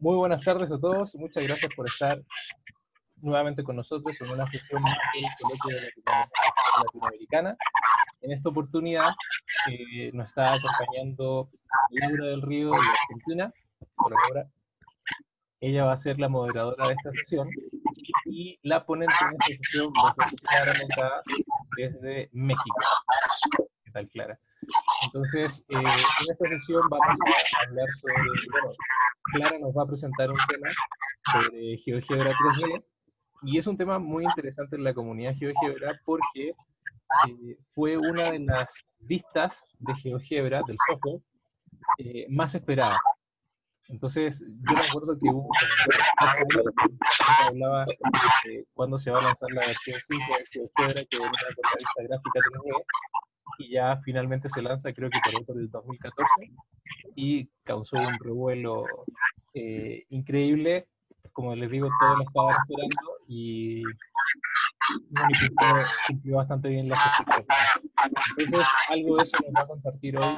Muy buenas tardes a todos. Muchas gracias por estar nuevamente con nosotros en una sesión más del Coloquio de la Latinoamericana. En esta oportunidad eh, nos está acompañando Laura del Río de Argentina. Ella va a ser la moderadora de esta sesión y la ponente en esta sesión va a ser Clara Moncada desde México. ¿Qué tal, Clara? Entonces, eh, en esta sesión vamos a hablar sobre, bueno, Clara nos va a presentar un tema sobre GeoGebra 3D, y es un tema muy interesante en la comunidad GeoGebra porque eh, fue una de las vistas de GeoGebra, del software, eh, más esperada. Entonces, yo me acuerdo que hubo que hablaba de cuándo se va a lanzar la versión 5 de GeoGebra, que venía con la vista gráfica 3D, y ya finalmente se lanza, creo que por, el 2014, y causó un revuelo eh, increíble. Como les digo, todos lo estaban esperando y cumplió, bastante bien las expectativas. Entonces, algo de eso nos va a compartir hoy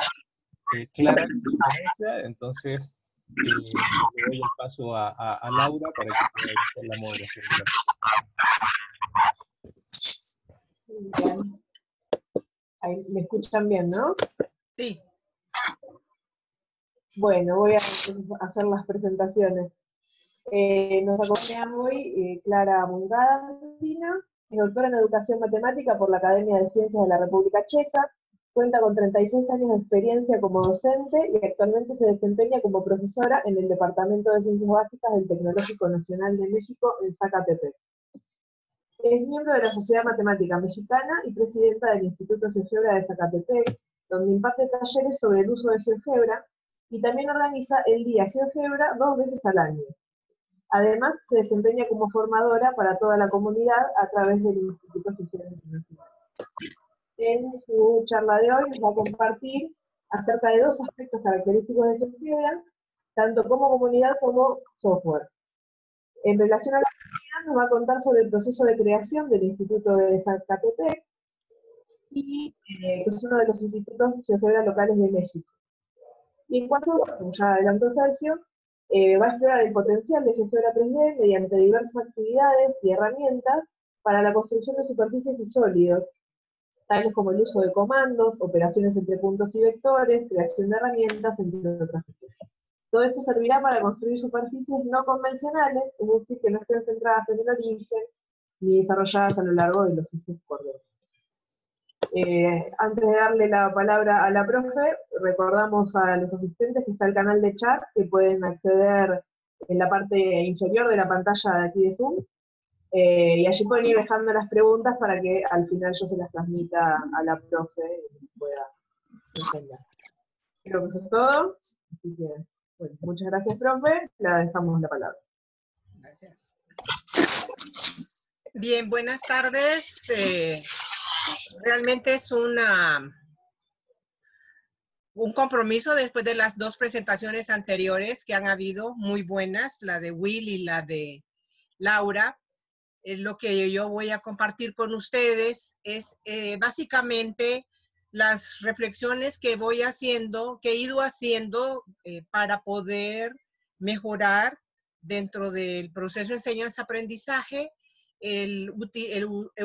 eh, Clara en su ponencia. Entonces, eh, le doy el paso a, a, Laura para que pueda hacer la moderación. Ahí, ¿Me escuchan bien, no? Sí. Bueno, voy a hacer las presentaciones. Eh, nos acompaña hoy eh, Clara Mungada, es doctora en Educación Matemática por la Academia de Ciencias de la República Checa, cuenta con 36 años de experiencia como docente y actualmente se desempeña como profesora en el Departamento de Ciencias Básicas del Tecnológico Nacional de México en Zacatepec. Es miembro de la Sociedad Matemática Mexicana y presidenta del Instituto GeoGebra de Zacatepec, donde imparte talleres sobre el uso de GeoGebra y también organiza el Día GeoGebra dos veces al año. Además, se desempeña como formadora para toda la comunidad a través del Instituto GeoGebra Internacional. En su charla de hoy nos va a compartir acerca de dos aspectos característicos de GeoGebra, tanto como comunidad como software. En relación a la nos va a contar sobre el proceso de creación del Instituto de Zacatepec, y eh, es uno de los institutos GeoGebra locales de México. Y en cuanto, como ya adelantó Sergio, eh, va a explorar el potencial de GeoGebra 3D mediante diversas actividades y herramientas para la construcción de superficies y sólidos, tales como el uso de comandos, operaciones entre puntos y vectores, creación de herramientas, entre otras cosas. Todo esto servirá para construir superficies no convencionales, es decir, que no estén centradas en el origen ni desarrolladas a lo largo de los ejes coordenados. Eh, antes de darle la palabra a la profe, recordamos a los asistentes que está el canal de chat, que pueden acceder en la parte inferior de la pantalla de aquí de Zoom, eh, y allí pueden ir dejando las preguntas para que al final yo se las transmita a la profe y pueda entender. Creo que eso es todo. Así que muchas gracias, profe. Le dejamos la palabra. Gracias. Bien, buenas tardes. Eh, realmente es una un compromiso después de las dos presentaciones anteriores que han habido, muy buenas, la de Will y la de Laura. Eh, lo que yo voy a compartir con ustedes es eh, básicamente las reflexiones que voy haciendo, que he ido haciendo eh, para poder mejorar dentro del proceso de enseñanza-aprendizaje el,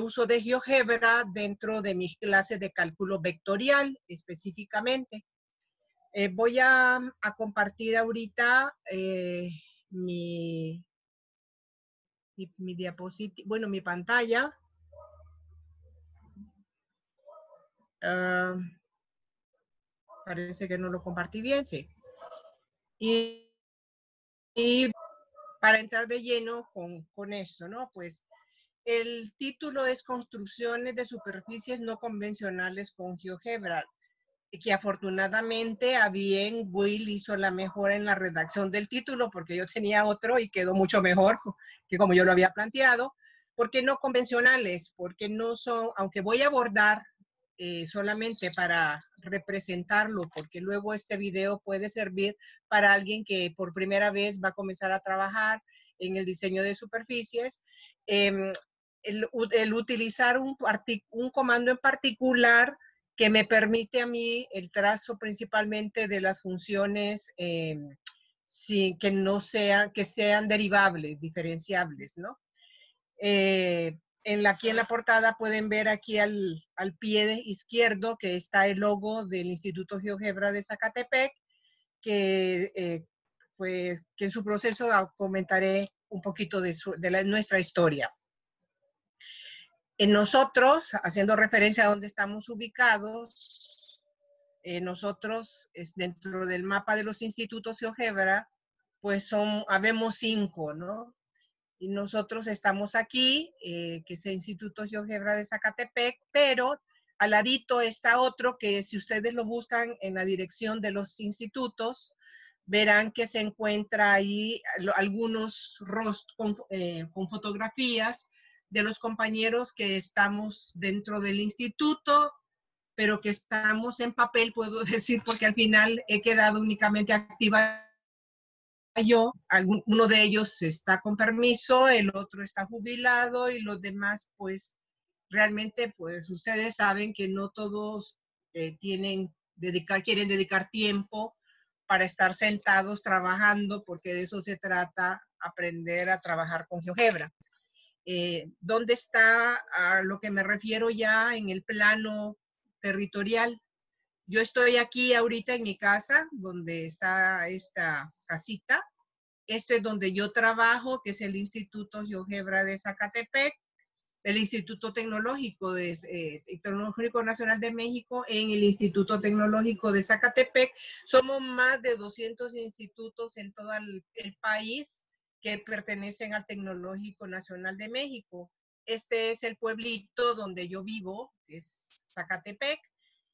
uso de GeoGebra dentro de mis clases de cálculo vectorial específicamente. Eh, voy a, compartir ahorita eh, mi, mi, mi diapositiva, bueno, mi pantalla. Ah, parece que no lo compartí bien, sí. Y, para entrar de lleno con, con, esto, ¿no? Pues el título es Construcciones de superficies no convencionales con GeoGebra, que afortunadamente a bien Will hizo la mejora en la redacción del título, porque yo tenía otro y quedó mucho mejor que como yo lo había planteado. porque no convencionales? Porque no son, aunque voy a abordar eh, solamente para representarlo, porque luego este video puede servir para alguien que por primera vez va a comenzar a trabajar en el diseño de superficies. Em, el, utilizar un, un comando en particular que me permite a mí el trazo principalmente de las funciones sin que no sean, que sean derivables, diferenciables, ¿no? Eh, en la, aquí en la portada pueden ver aquí al, al pie izquierdo que está el logo del Instituto GeoGebra de Zacatepec, que, eh, que en su proceso comentaré un poquito de, de nuestra historia. En nosotros, haciendo referencia a dónde estamos ubicados, eh, nosotros es dentro del mapa de los institutos GeoGebra, pues son, habemos cinco, ¿no? Y nosotros estamos aquí, eh, que es el Instituto GeoGebra de Zacatepec, pero al ladito está otro que si ustedes lo buscan en la dirección de los institutos, verán que se encuentra ahí algunos rostros con, eh, con fotografías de los compañeros que estamos dentro del instituto, pero que estamos en papel, puedo decir, porque al final he quedado únicamente activa yo, uno de ellos está con permiso, el otro está jubilado y los demás, pues realmente, pues ustedes saben que no todos eh, tienen dedicar, quieren dedicar tiempo para estar sentados trabajando, porque de eso se trata, aprender a trabajar con GeoGebra. Eh, ¿Dónde está a lo que me refiero ya en el plano territorial? Yo estoy aquí ahorita en mi casa, donde está esta casita. Esto es donde yo trabajo, que es el Instituto GeoGebra de Zacatepec, el Instituto Tecnológico, de, eh, Tecnológico Nacional de México en el Instituto Tecnológico de Zacatepec. Somos más de 200 institutos en todo el país que pertenecen al Tecnológico Nacional de México. Este es el pueblito donde yo vivo, es Zacatepec,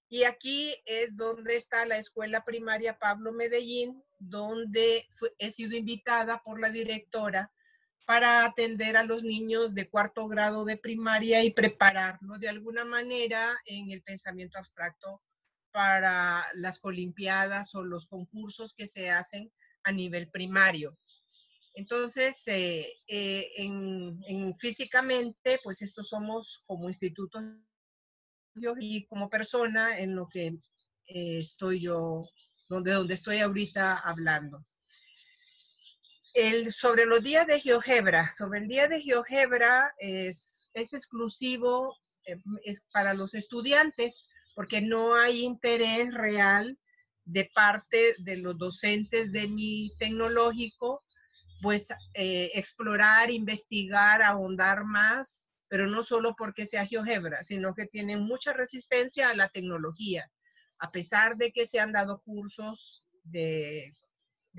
y aquí es donde está la escuela primaria Pablo Medellín, donde he sido invitada por la directora para atender a los niños de cuarto grado de primaria y prepararlos de alguna manera en el pensamiento abstracto para las olimpiadas o los concursos que se hacen a nivel primario. Entonces, eh, eh, en, físicamente, pues estos somos como instituto y como persona en lo que eh, estoy yo, donde, donde estoy ahorita hablando. El, sobre los días de GeoGebra, sobre el día de GeoGebra es, es exclusivo es para los estudiantes porque no hay interés real de parte de los docentes de mi tecnológico pues eh, explorar, investigar, ahondar más, pero no solo porque sea GeoGebra, sino que tiene mucha resistencia a la tecnología, a pesar de que se han dado cursos de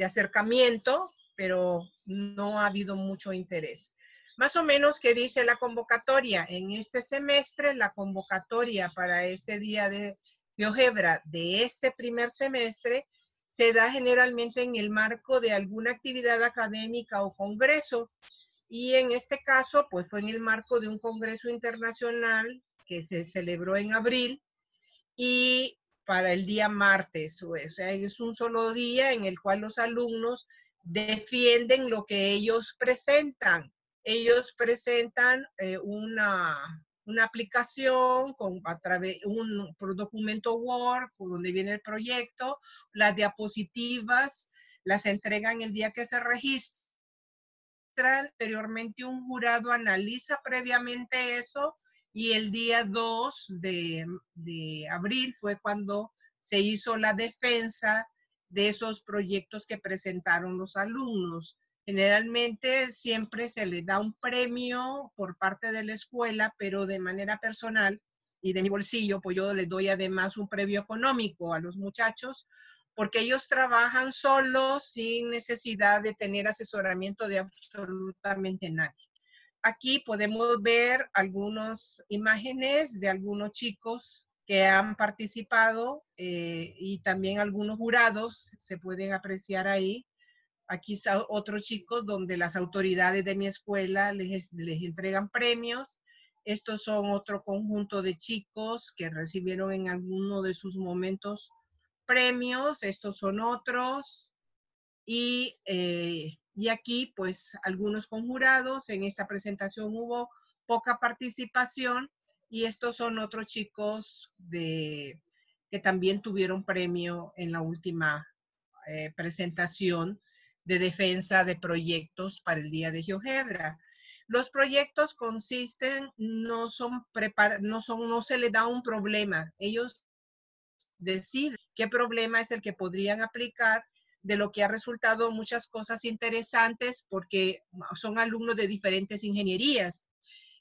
acercamiento, pero no ha habido mucho interés. Más o menos, ¿qué dice la convocatoria? En este semestre, la convocatoria para ese día de GeoGebra de este primer semestre se da generalmente en el marco de alguna actividad académica o congreso. Y en este caso, pues fue en el marco de un congreso internacional que se celebró en abril y para el día martes. O sea, es un solo día en el cual los alumnos defienden lo que ellos presentan. Ellos presentan eh, una, una aplicación con a través un documento Word donde viene el proyecto, las diapositivas las entregan el día que se Anteriormente un jurado analiza previamente eso y el día 2 de, de abril fue cuando se hizo la defensa de esos proyectos que presentaron los alumnos. Generalmente siempre se le da un premio por parte de la escuela, pero de manera personal y de mi bolsillo, pues yo les doy además un premio económico a los muchachos, porque ellos trabajan solos sin necesidad de tener asesoramiento de absolutamente nadie. Aquí podemos ver algunas imágenes de algunos chicos que han participado eh, y también algunos jurados se pueden apreciar ahí Aquí están otros chicos donde las autoridades de mi escuela les, les entregan premios. Estos son otro conjunto de chicos que recibieron en alguno de sus momentos premios. Estos son otros. Y, eh, y aquí, pues, algunos conjurados. En esta presentación hubo poca participación. Y estos son otros chicos de, que también tuvieron premio en la última eh, presentación de defensa de proyectos para el Día de GeoGebra. Los proyectos consisten, no son no son, no se le da un problema. Ellos deciden qué problema es el que podrían aplicar de lo que ha resultado muchas cosas interesantes porque son alumnos de diferentes ingenierías.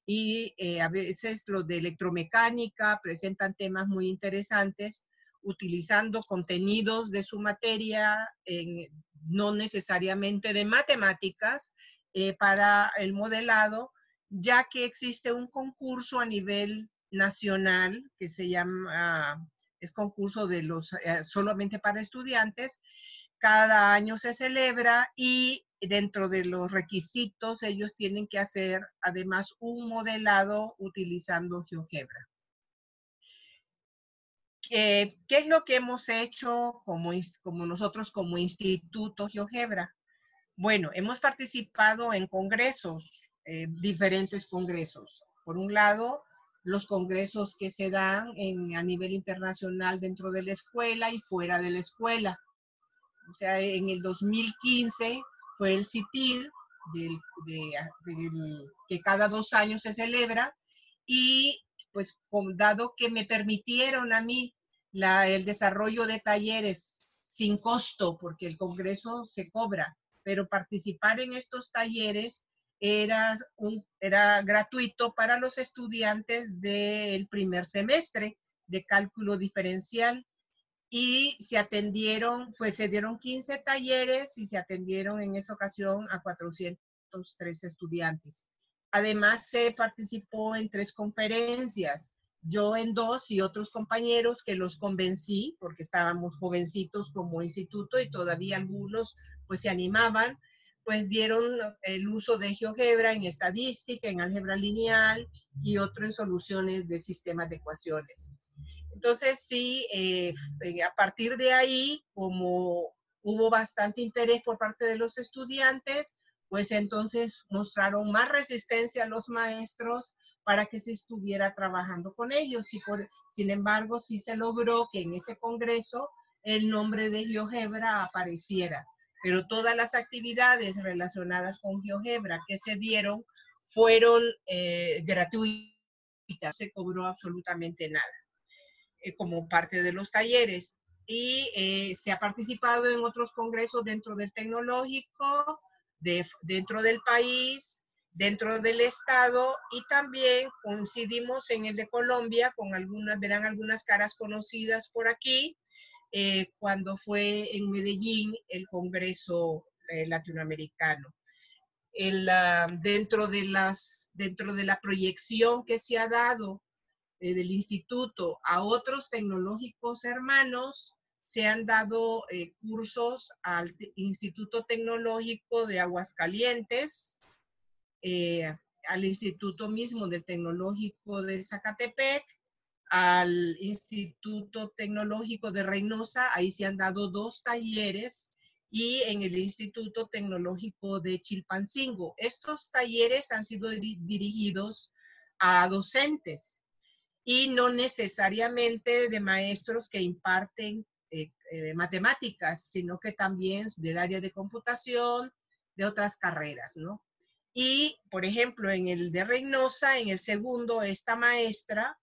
Y eh, a veces los de electromecánica presentan temas muy interesantes utilizando contenidos de su materia, no necesariamente de matemáticas, eh, para el modelado, ya que existe un concurso a nivel nacional que se llama, es concurso de los, eh, solamente para estudiantes, cada año se celebra y dentro de los requisitos ellos tienen que hacer además un modelado utilizando GeoGebra. ¿Qué, es lo que hemos hecho como, como nosotros como Instituto GeoGebra? Bueno, hemos participado en congresos, eh, diferentes congresos. Por un lado, los congresos que se dan a nivel internacional dentro de la escuela y fuera de la escuela. O sea, en el 2015 fue el CITID, que cada dos años se celebra, y pues dado que me permitieron a mí el desarrollo de talleres sin costo, porque el Congreso se cobra, pero participar en estos talleres era, un, era gratuito para los estudiantes del primer semestre de cálculo diferencial y se atendieron, pues se dieron 15 talleres y se atendieron en esa ocasión a 403 estudiantes. Además, se participó en tres conferencias, yo en dos y otros compañeros que los convencí, porque estábamos jovencitos como instituto y todavía algunos pues se animaban, pues dieron el uso de GeoGebra en estadística, en álgebra lineal y otro en soluciones de sistemas de ecuaciones. Entonces, sí, eh, eh, a partir de ahí, como hubo bastante interés por parte de los estudiantes, pues entonces mostraron más resistencia a los maestros para que se estuviera trabajando con ellos. Y por, sin embargo, sí se logró que en ese congreso el nombre de GeoGebra apareciera. Pero todas las actividades relacionadas con GeoGebra que se dieron fueron eh, gratuitas, se cobró absolutamente nada. Eh, como parte de los talleres. Y eh, se ha participado en otros congresos dentro del tecnológico, de, dentro del país, dentro del estado y también coincidimos en el de Colombia con algunas, verán algunas caras conocidas por aquí, eh, cuando fue en Medellín el Congreso Latinoamericano. El, ah, dentro, de la proyección que se ha dado eh, del instituto a otros tecnológicos hermanos, se han dado eh, cursos al Instituto Tecnológico de Aguascalientes, eh, al Instituto mismo del Tecnológico de Zacatepec, al Instituto Tecnológico de Reynosa, ahí se han dado dos talleres, y en el Instituto Tecnológico de Chilpancingo. Estos talleres han sido dirigidos a docentes y no necesariamente de maestros que imparten eh, eh, matemáticas, sino que también del área de computación, de otras carreras, ¿no? Y, por ejemplo, en el de Reynosa, en el segundo, esta maestra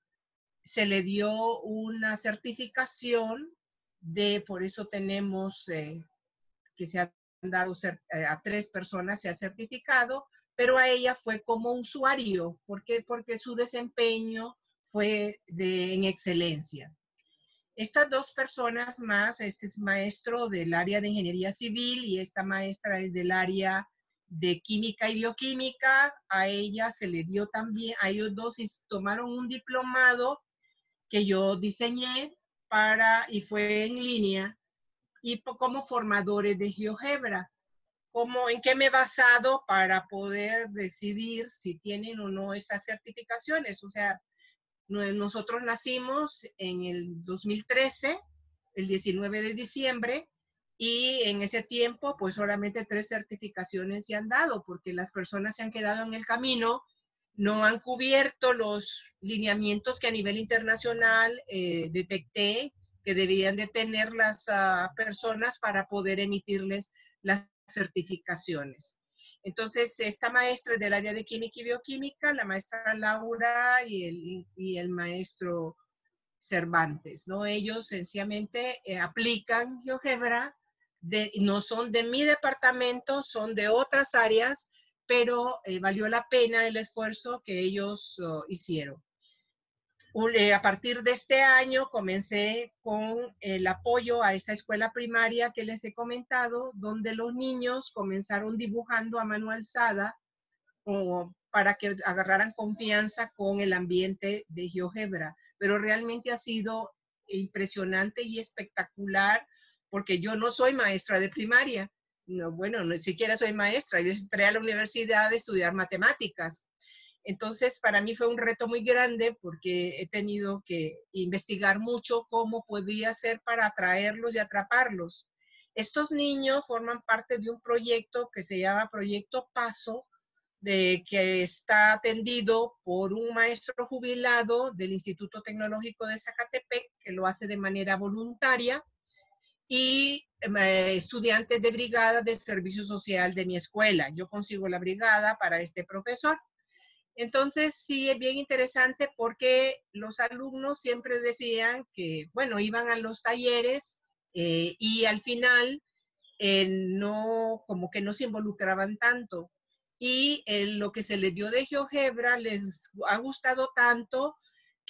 se le dio una certificación de, por eso tenemos eh, que se han dado a tres personas, se ha certificado, pero a ella fue como usuario, ¿por qué? Porque su desempeño fue de, en excelencia. Estas dos personas más, este es maestro del área de ingeniería civil y esta maestra es del área de química y bioquímica. A ella se le dio también, a ellos dos tomaron un diplomado que yo diseñé para, y fue en línea, y como formadores de GeoGebra. ¿Cómo, ¿En qué me he basado para poder decidir si tienen o no esas certificaciones? O sea, nosotros nacimos en el 2013, el 19 de diciembre, y en ese tiempo, pues solamente tres certificaciones se han dado, porque las personas se han quedado en el camino, no han cubierto los lineamientos que a nivel internacional eh, detecté que debían de tener las ah, personas para poder emitirles las certificaciones. Entonces, esta maestra del área de química y bioquímica, la maestra Laura y el, y el maestro Cervantes, ¿no? Ellos sencillamente eh, aplican GeoGebra, no son de mi departamento, son de otras áreas, pero eh, valió la pena el esfuerzo que ellos oh, hicieron. Eh, a partir de este año comencé con el apoyo a esta escuela primaria que les he comentado, donde los niños comenzaron dibujando a mano alzada para que agarraran confianza con el ambiente de GeoGebra. Pero realmente ha sido impresionante y espectacular porque yo no soy maestra de primaria. No, bueno, ni siquiera soy maestra. Yo entré a la universidad a estudiar matemáticas entonces, para mí fue un reto muy grande porque he tenido que investigar mucho cómo podía ser para atraerlos y atraparlos. Estos niños forman parte de un proyecto que se llama Proyecto Paso, de, que está atendido por un maestro jubilado del Instituto Tecnológico de Zacatepec, que lo hace de manera voluntaria, y eh, estudiantes de brigada de servicio social de mi escuela. Yo consigo la brigada para este profesor. Entonces, sí, es bien interesante porque los alumnos siempre decían que, bueno, iban a los talleres eh, y al final eh, no, como que no se involucraban tanto. Y eh, lo que se les dio de GeoGebra les ha gustado tanto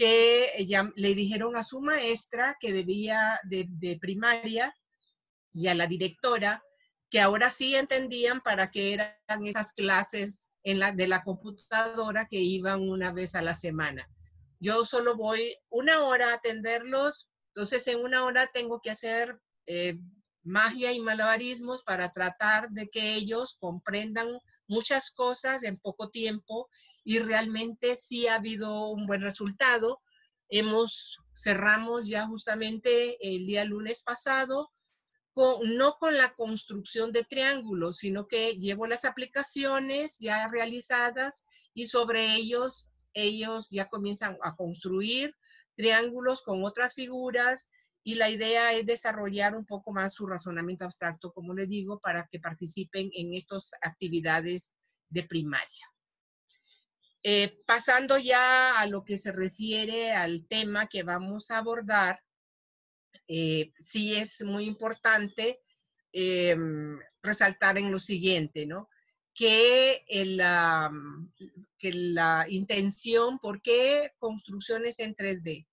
que ya le dijeron a su maestra que debía de, de primaria y a la directora que ahora sí entendían para qué eran esas clases en la, de la computadora que iban una vez a la semana. Yo solo voy una hora a atenderlos, entonces en una hora tengo que hacer eh, magia y malabarismos para tratar de que ellos comprendan muchas cosas en poco tiempo y realmente sí ha habido un buen resultado. Hemos cerramos ya justamente el día lunes pasado no con la construcción de triángulos, sino que llevo las aplicaciones ya realizadas y sobre ellos ellos ya comienzan a construir triángulos con otras figuras y la idea es desarrollar un poco más su razonamiento abstracto, como les digo, para que participen en estas actividades de primaria. Eh, pasando ya a lo que se refiere al tema que vamos a abordar, eh, sí es muy importante eh, resaltar en lo siguiente, ¿no? Que, que la intención, ¿por qué construcciones en 3D?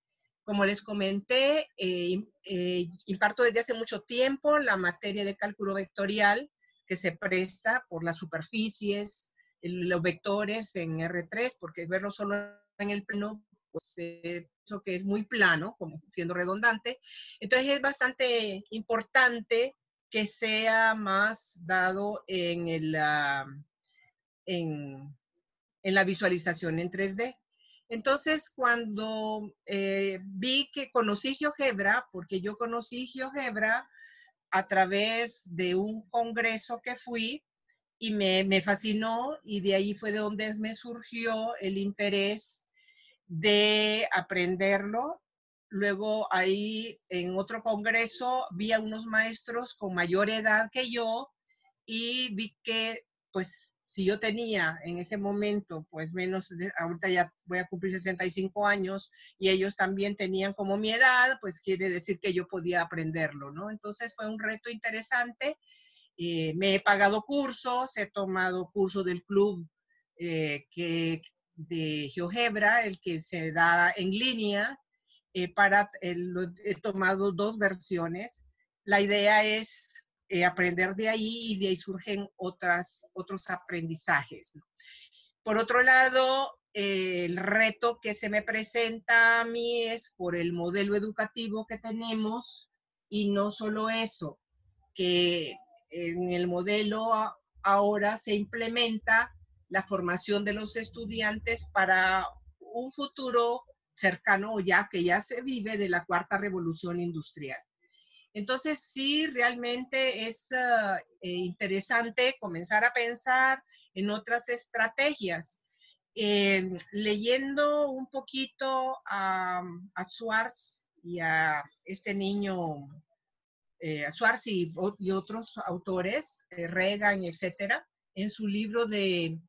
Como les comenté, eh, imparto desde hace mucho tiempo la materia de cálculo vectorial que se presta por las superficies, los vectores en R3, porque verlo solo en el plano pues, eso que es muy plano, como siendo redundante. Entonces es bastante importante que sea más dado en, el, en, la visualización en 3D. Entonces, cuando eh, vi que conocí GeoGebra, porque yo conocí GeoGebra a través de un congreso que fui y me, me fascinó y de ahí fue de donde me surgió el interés de aprenderlo. Luego ahí en otro congreso vi a unos maestros con mayor edad que yo y vi que pues si yo tenía en ese momento pues menos, de, ahorita ya voy a cumplir 65 años y ellos también tenían como mi edad, pues quiere decir que yo podía aprenderlo, ¿no? Entonces fue un reto interesante. Eh, me he pagado cursos, he tomado cursos del club eh, que de GeoGebra, el que se da en línea. Eh, he tomado dos versiones. La idea es eh, aprender de ahí y de ahí surgen otras, otros aprendizajes. Por otro lado, el reto que se me presenta a mí es por el modelo educativo que tenemos y no solo eso, que en el modelo ahora se implementa la formación de los estudiantes para un futuro cercano ya que ya se vive de la cuarta revolución industrial. Entonces, sí, realmente es ah, eh, interesante comenzar a pensar en otras estrategias. Eh, leyendo un poquito a, a Schwartz y a este niño eh, y, otros autores, eh, Reagan, etcétera, en su libro de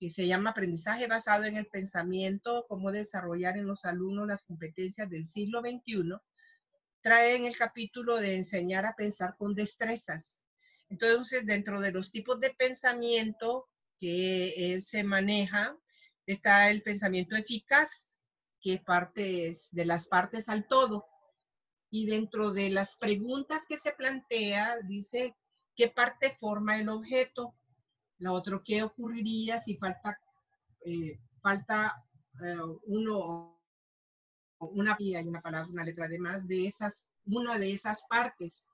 que se llama Aprendizaje basado en el pensamiento, cómo desarrollar en los alumnos las competencias del siglo XXI, trae en el capítulo de enseñar a pensar con destrezas. Entonces, dentro de los tipos de pensamiento que él se maneja, está el pensamiento eficaz, que parte de las partes al todo. Y dentro de las preguntas que se plantea, dice qué parte forma el objeto, la otra, ¿qué ocurriría si falta, eh, falta eh, uno, una y una palabra, una letra de más de esas, una de esas partes?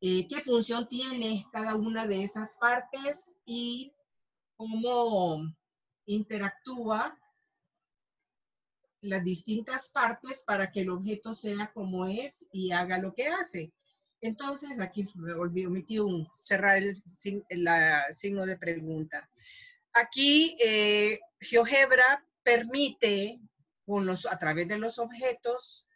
Eh, ¿Qué función tiene cada una de esas partes y cómo interactúa las distintas partes para que el objeto sea como es y haga lo que hace? Entonces, aquí me omití un, cerrar el, signo de pregunta. Aquí, eh, GeoGebra permite, a través de los objetos,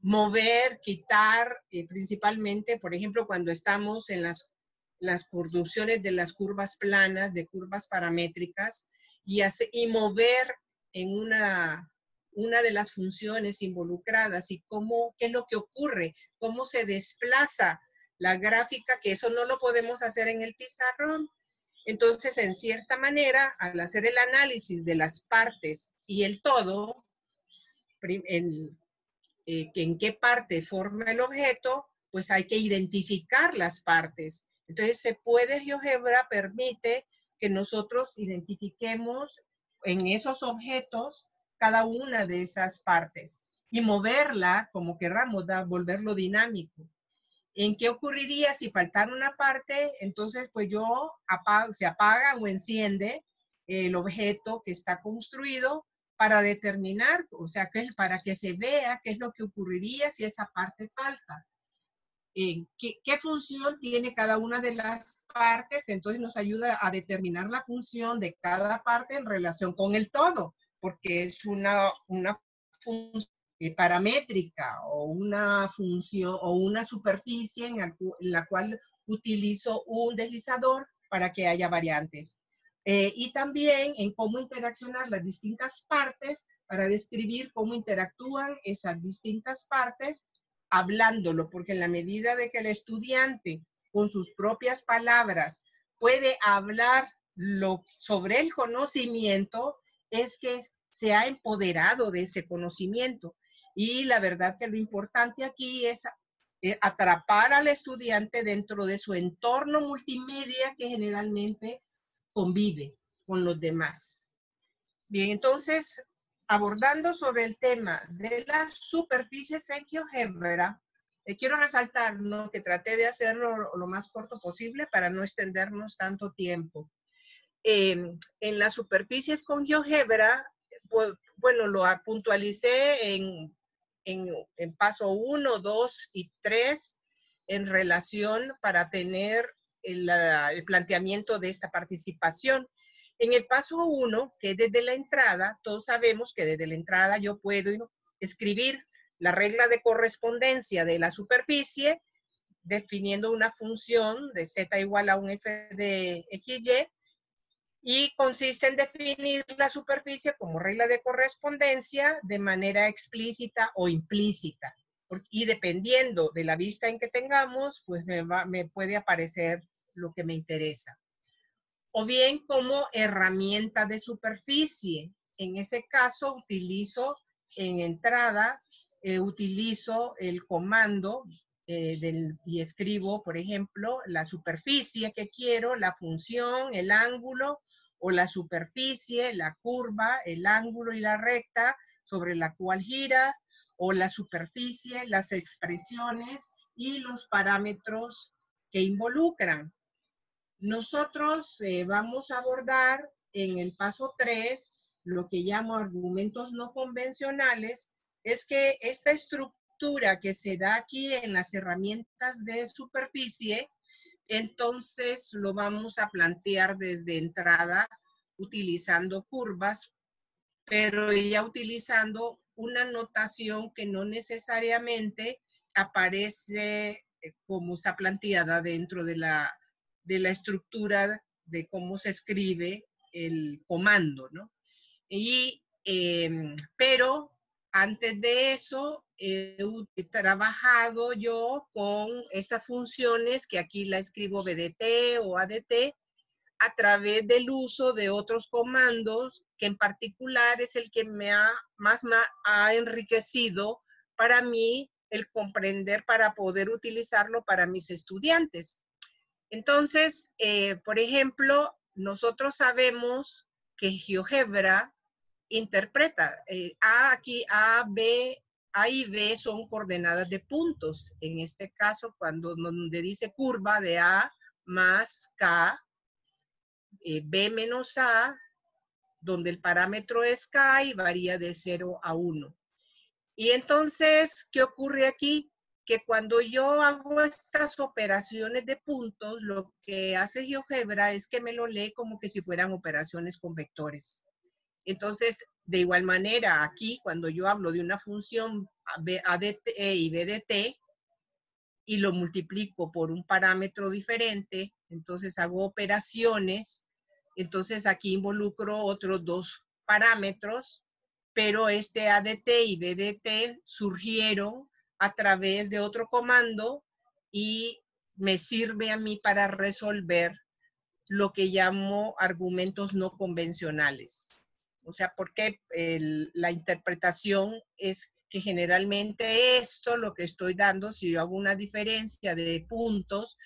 mover, quitar, eh, principalmente, por ejemplo, cuando estamos en las, las producciones de las curvas planas, de curvas paramétricas, y, hace, y mover en una, una de las funciones involucradas y cómo, qué es lo que ocurre, cómo se desplaza la gráfica, que eso no lo podemos hacer en el pizarrón. Entonces, en cierta manera, al hacer el análisis de las partes y el todo, en, eh, en qué parte forma el objeto, pues hay que identificar las partes. Entonces, se puede, GeoGebra permite que nosotros identifiquemos en esos objetos cada una de esas partes y moverla como querramos, da, volverlo dinámico. ¿En qué ocurriría si faltara una parte? Entonces, pues yo se apaga o enciende el objeto que está construido para determinar, o sea, para que se vea qué es lo que ocurriría si esa parte falta. ¿qué, ¿Qué función tiene cada una de las partes? Entonces nos ayuda a determinar la función de cada parte en relación con el todo porque es una, una función paramétrica o una función o una superficie en, la cual utilizo un deslizador para que haya variantes. Eh, y también en cómo interaccionar las distintas partes para describir cómo interactúan esas distintas partes hablándolo, porque en la medida de que el estudiante con sus propias palabras puede hablar lo, sobre el conocimiento, es que se ha empoderado de ese conocimiento. Y la verdad que lo importante aquí es eh, atrapar al estudiante dentro de su entorno multimedia que generalmente convive con los demás. Bien, entonces, abordando sobre el tema de las superficies en GeoGebra, eh, quiero resaltar que traté de hacerlo lo más corto posible para no extendernos tanto tiempo. Em, en las superficies con GeoGebra bueno, lo puntualicé en, en, paso 1, 2 y 3 en relación para tener el, el, planteamiento de esta participación. En el paso 1, que es desde la entrada, todos sabemos que desde la entrada yo puedo escribir la regla de correspondencia de la superficie definiendo una función de z igual a un f de xy y consiste en definir la superficie como regla de correspondencia de manera explícita o implícita. Y dependiendo de la vista en que tengamos, pues me, me puede aparecer lo que me interesa. O bien como herramienta de superficie. En ese caso utilizo en entrada, eh, utilizo el comando eh, del, y escribo, por ejemplo, la superficie que quiero, la función, el ángulo o la superficie, la curva, el ángulo y la recta sobre la cual gira, o la superficie, las expresiones y los parámetros que involucran. Nosotros eh, vamos a abordar en el paso 3 lo que llamo argumentos no convencionales, es que esta estructura que se da aquí en las herramientas de superficie entonces lo vamos a plantear desde entrada utilizando curvas, pero ya utilizando una notación que no necesariamente aparece eh, cómo está planteada dentro de la, de la estructura de cómo se escribe el comando, ¿no? Y, em, pero antes de eso, he trabajado yo con estas funciones que aquí la escribo BDT o ADT a través del uso de otros comandos que en particular es el que me ha más ha enriquecido para mí el comprender para poder utilizarlo para mis estudiantes. Entonces, eh, por ejemplo, nosotros sabemos que GeoGebra interpreta, eh, A aquí, A, B, A y B son coordenadas de puntos. En este caso, cuando donde dice curva de A más K, eh, B menos A, donde el parámetro es K y varía de 0 a 1. Y entonces, ¿qué ocurre aquí? Que cuando yo hago estas operaciones de puntos, lo que hace GeoGebra es que me lo lee como que si fueran operaciones con vectores. Entonces, de igual manera, aquí cuando yo hablo de una función ADT y BDT y lo multiplico por un parámetro diferente, entonces hago operaciones, entonces aquí involucro otros dos parámetros pero este ADT y BDT surgieron a través de otro comando y me sirve a mí para resolver lo que llamo argumentos no convencionales. O sea, porque la interpretación es que generalmente esto, lo que estoy dando, si yo hago una diferencia de puntos,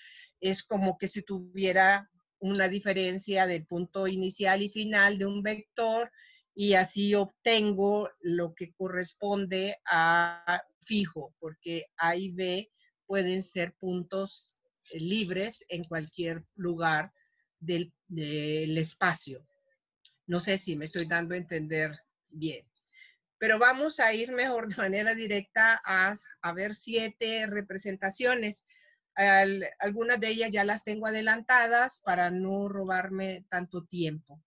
es como que si tuviera una diferencia de punto inicial y final de un vector y así obtengo lo que corresponde a fijo, porque A y B pueden ser puntos eh, libres en cualquier lugar del, espacio. No sé si me estoy dando a entender bien. Pero vamos a ir mejor de manera directa a, a ver siete representaciones. algunas de ellas ya las tengo adelantadas para no robarme tanto tiempo.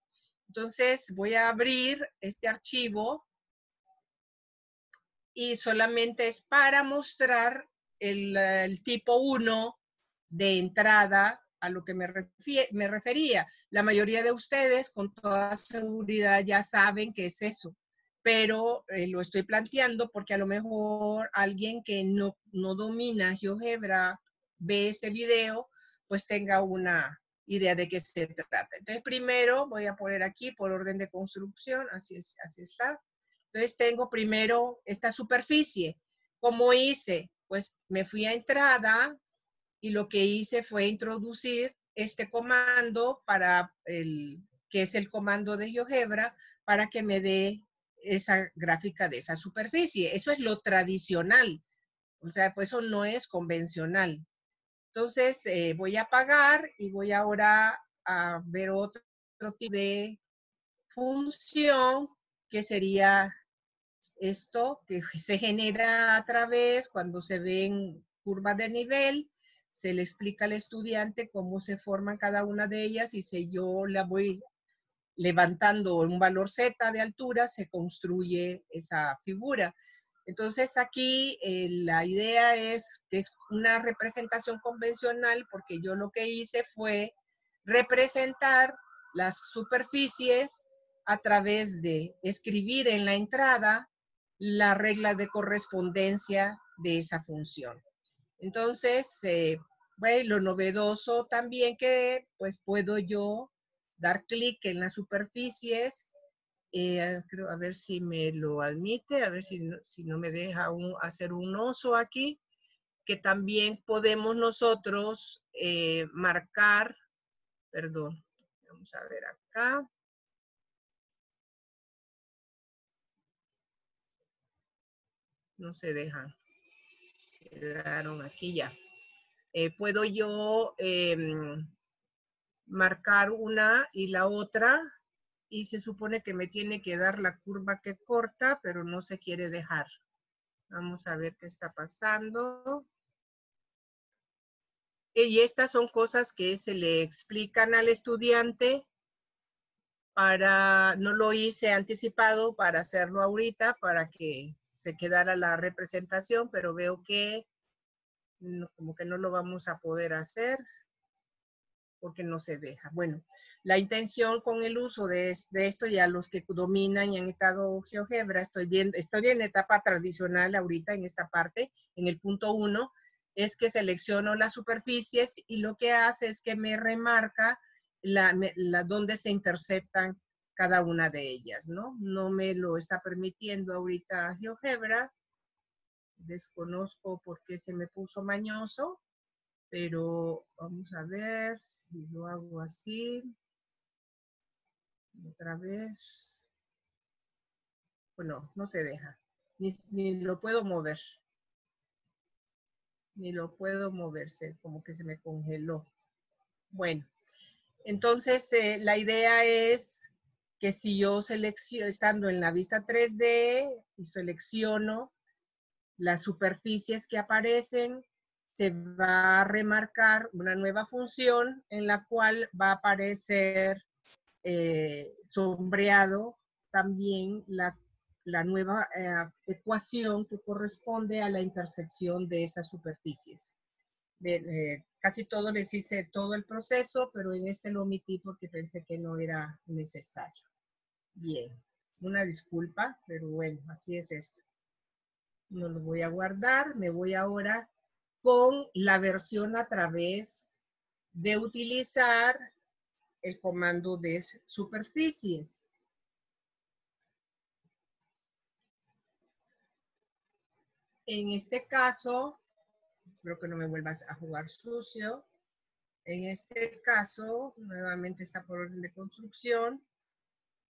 Entonces voy a abrir este archivo y solamente es para mostrar el, tipo 1 de entrada a lo que me, refería. La mayoría de ustedes con toda seguridad ya saben qué es eso, pero eh, lo estoy planteando porque a lo mejor alguien que no, no domina GeoGebra ve este video, pues tenga una, idea de qué se trata. Entonces, primero voy a poner aquí por orden de construcción, así, es, así está. Entonces, tengo primero esta superficie. ¿Cómo hice? Pues me fui a entrada y lo que hice fue introducir este comando para el, que es el comando de GeoGebra, para que me dé esa gráfica de esa superficie. Eso es lo tradicional. O sea, pues eso no es convencional. Entonces, eh, voy a apagar y voy ahora a ver otro, tipo de función que sería esto que se genera a través cuando se ven curvas de nivel, se le explica al estudiante cómo se forman cada una de ellas y si yo la voy levantando un valor z de altura, se construye esa figura. Entonces aquí eh, la idea es que es una representación convencional porque yo lo que hice fue representar las superficies a través de escribir en la entrada la regla de correspondencia de esa función. Entonces, eh, bueno, lo novedoso también que pues puedo yo dar clic en las superficies eh, a ver si me lo admite, a ver si no, si no me deja hacer un oso aquí, que también podemos nosotros eh, marcar, perdón, vamos a ver acá. No se dejan. Quedaron aquí ya. Eh, puedo yo em, marcar una y la otra y se supone que me tiene que dar la curva que corta, pero no se quiere dejar. Vamos a ver qué está pasando. Y estas son cosas que se le explican al estudiante para, no lo hice anticipado para hacerlo ahorita, para que se quedara la representación, pero veo que como que no lo vamos a poder hacer porque no se deja. Bueno, la intención con el uso de, esto, ya los que dominan y han estado GeoGebra, estoy viendo, estoy en etapa tradicional ahorita en esta parte, en el punto uno, es que selecciono las superficies y lo que hace es que me remarca la, donde se interceptan cada una de ellas, ¿no? No me lo está permitiendo ahorita GeoGebra. Desconozco por qué se me puso mañoso, pero vamos a ver si lo hago así. Otra vez. Bueno, no se deja. Ni, ni lo puedo mover. Ni lo puedo moverse, como que se me congeló. Bueno, entonces eh, la idea es que si yo selecciono, estando en la vista 3D y selecciono las superficies que aparecen, se va a remarcar una nueva función en la cual va a aparecer eh, sombreado también la, nueva eh, ecuación que corresponde a la intersección de esas superficies. Eh, casi todo les hice todo el proceso, pero en este lo omití porque pensé que no era necesario. Bien, una disculpa, pero bueno, así es esto. No lo voy a guardar, me voy ahora con la versión a través de utilizar el comando de superficies. En este caso, espero que no me vuelvas a jugar sucio. En este caso, nuevamente está por orden de construcción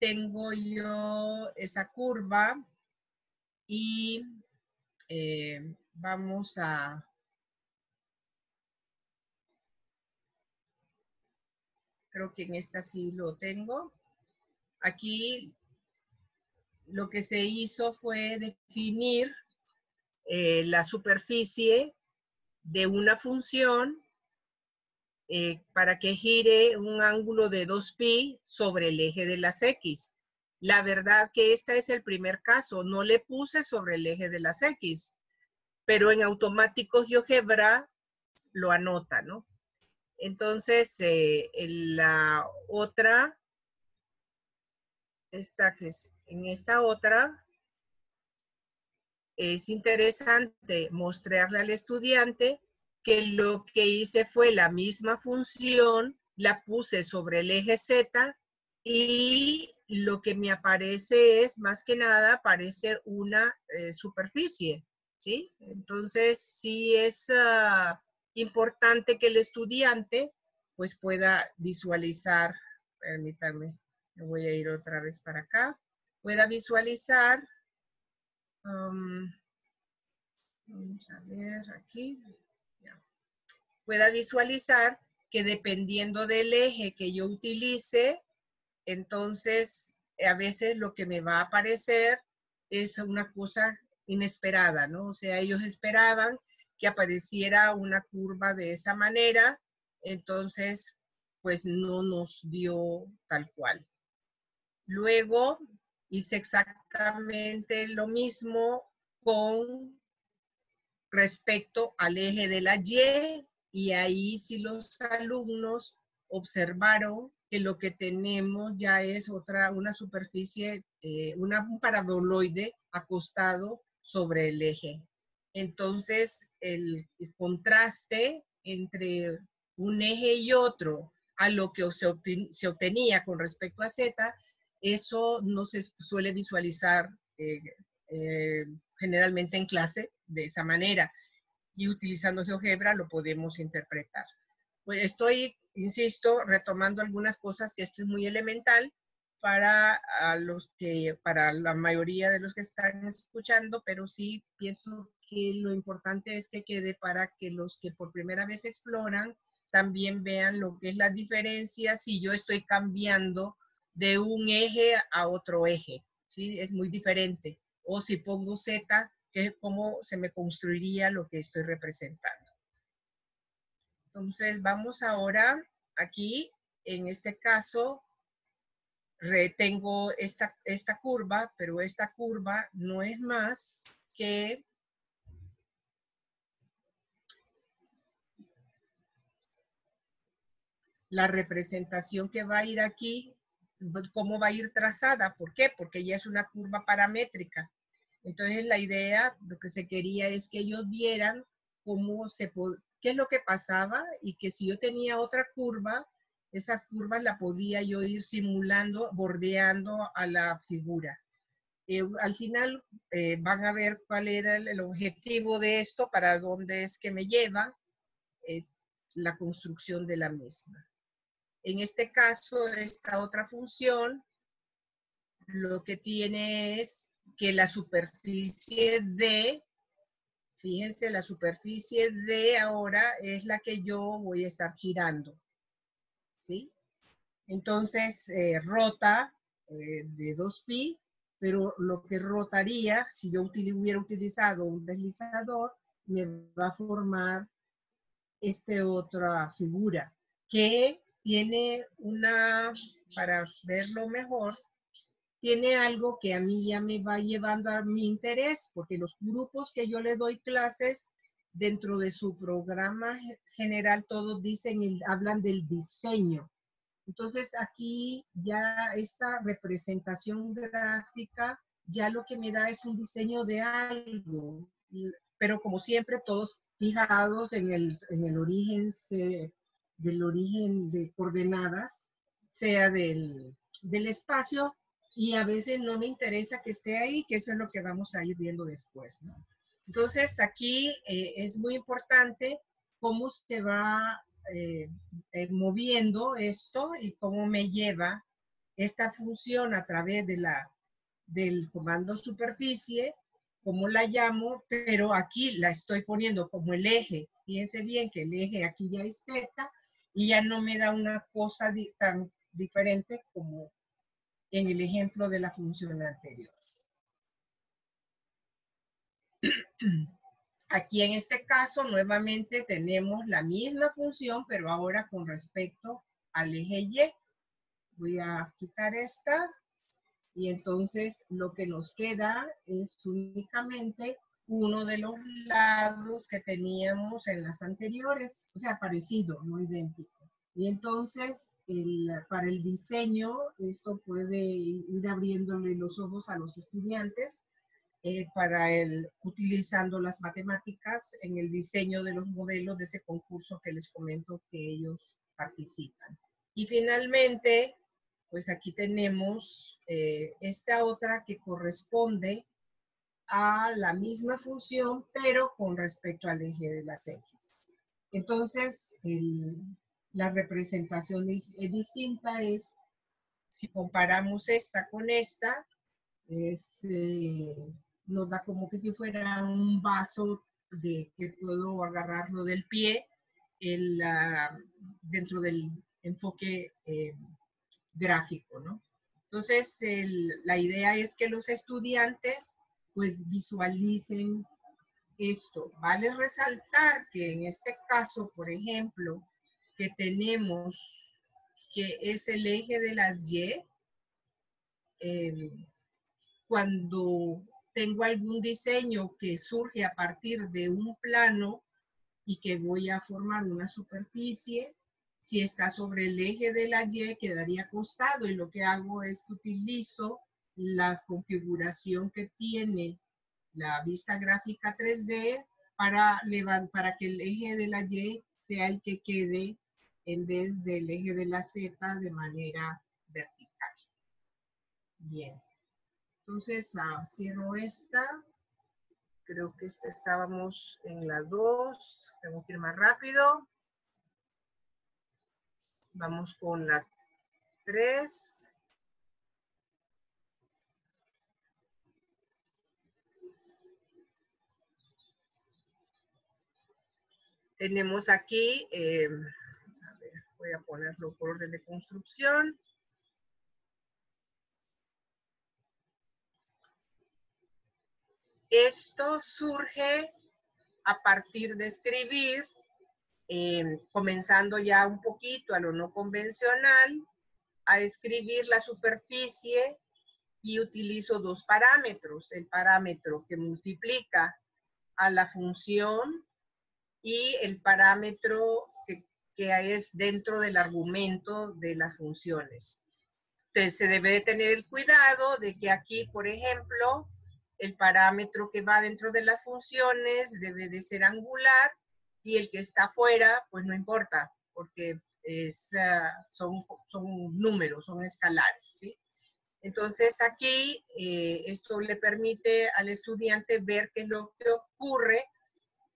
tengo yo esa curva y eh, vamos a creo que en esta sí lo tengo. Aquí lo que se hizo fue definir eh, la superficie de una función eh, para que gire un ángulo de 2pi sobre el eje de las X. La verdad que este es el primer caso, no le puse sobre el eje de las X, pero en automático GeoGebra lo anota, ¿no? Entonces, eh, la otra, esta que es, en esta otra, es interesante mostrarle al estudiante que lo que hice fue la misma función, la puse sobre el eje Z y lo que me aparece es, más que nada, aparece una eh, superficie, ¿sí? Entonces, sí es ah, importante que el estudiante pues pueda visualizar, permítanme, me voy a ir otra vez para acá, pueda visualizar, um, vamos a ver aquí, pueda visualizar que dependiendo del eje que yo utilice, entonces a veces lo que me va a aparecer es una cosa inesperada, ¿no? O sea, ellos esperaban que apareciera una curva de esa manera, entonces pues no nos dio tal cual. Luego hice exactamente lo mismo con respecto al eje de la Y y ahí sí los alumnos observaron que lo que tenemos ya es otra, una superficie, eh, un paraboloide acostado sobre el eje. Entonces, el, contraste entre un eje y otro a lo que se, obtenía con respecto a Z, eso no se suele visualizar eh, eh, generalmente en clase de esa manera y utilizando GeoGebra lo podemos interpretar. Pues estoy, insisto, retomando algunas cosas que esto es muy elemental para los que, para la mayoría de los que están escuchando, pero sí pienso que lo importante es que quede para que los que por primera vez exploran también vean lo que es la diferencia si yo estoy cambiando de un eje a otro eje, ¿sí? Es muy diferente. O si pongo Z, que cómo se me construiría lo que estoy representando. Entonces, vamos ahora aquí, en este caso, retengo esta, esta curva, pero esta curva no es más que la representación que va a ir aquí, cómo va a ir trazada. ¿Por qué? Porque ya es una curva paramétrica. Entonces la idea, lo que se quería es que ellos vieran cómo se, qué es lo que pasaba y que si yo tenía otra curva, esas curvas la podía yo ir simulando, bordeando a la figura. Eh, al final eh, van a ver cuál era el, objetivo de esto, para dónde es que me lleva eh, la construcción de la misma. En este caso, esta otra función lo que tiene es que la superficie D Fíjense, la superficie de ahora es la que yo voy a estar girando. ¿Sí? Entonces, eh, rota eh, de 2pi, pero lo que rotaría, si yo hubiera utilizado un deslizador, me va a formar esta otra figura que tiene una, para verlo mejor, tiene algo que a mí ya me va llevando a mi interés, porque los grupos que yo le doy clases dentro de su programa general, todos dicen, y hablan del diseño. Entonces aquí ya esta representación gráfica, ya lo que me da es un diseño de algo, pero como siempre todos fijados en el, en el origen del origen de coordenadas, sea del, del espacio y a veces no me interesa que esté ahí, que eso es lo que vamos a ir viendo después. Entonces, aquí eh, es muy importante cómo se va eh, eh, moviendo esto y cómo me lleva esta función a través de la, del comando superficie, como la llamo, pero aquí la estoy poniendo como el eje. Fíjense bien que el eje aquí ya es Z y ya no me da una cosa tan diferente como en el ejemplo de la función anterior. Aquí en este caso nuevamente tenemos la misma función, pero ahora con respecto al eje Y. Voy a quitar esta y entonces lo que nos queda es únicamente uno de los lados que teníamos en las anteriores, o sea, parecido, no idéntico. Y entonces, para el diseño, esto puede ir abriéndole los ojos a los estudiantes eh, para el, utilizando las matemáticas en el diseño de los modelos de ese concurso que les comento que ellos participan. Y finalmente, pues aquí tenemos eh, esta otra que corresponde a la misma función, pero con respecto al eje de las X. Entonces, la representación es, distinta, es si comparamos esta con esta, es, eh, nos da como que si fuera un vaso de que puedo agarrarlo del pie el, dentro del enfoque eh, gráfico, ¿no? Entonces, la idea es que los estudiantes pues visualicen esto. Vale resaltar que en este caso, por ejemplo, que tenemos, que es el eje de las Y, em, cuando tengo algún diseño que surge a partir de un plano y que voy a formar una superficie, si está sobre el eje de la Y quedaría acostado y lo que hago es que utilizo la configuración que tiene la vista gráfica 3D para, para que el eje de la Y sea el que quede en vez del eje de la Z de manera vertical. Bien. Entonces, ah, cierro esta. Creo que esta estábamos en la 2. Tengo que ir más rápido. Vamos con la 3. Tenemos aquí eh, Voy a ponerlo por orden de construcción. Esto surge a partir de escribir, eh, comenzando ya un poquito a lo no convencional, a escribir la superficie y utilizo dos parámetros. El parámetro que multiplica a la función y el parámetro que es dentro del argumento de las funciones. Entonces, se debe de tener el cuidado de que aquí, por ejemplo, el parámetro que va dentro de las funciones debe de ser angular y el que está afuera, pues no importa, porque es, ah, son, son números, son escalares, ¿sí? Entonces aquí eh, esto le permite al estudiante ver qué es lo que ocurre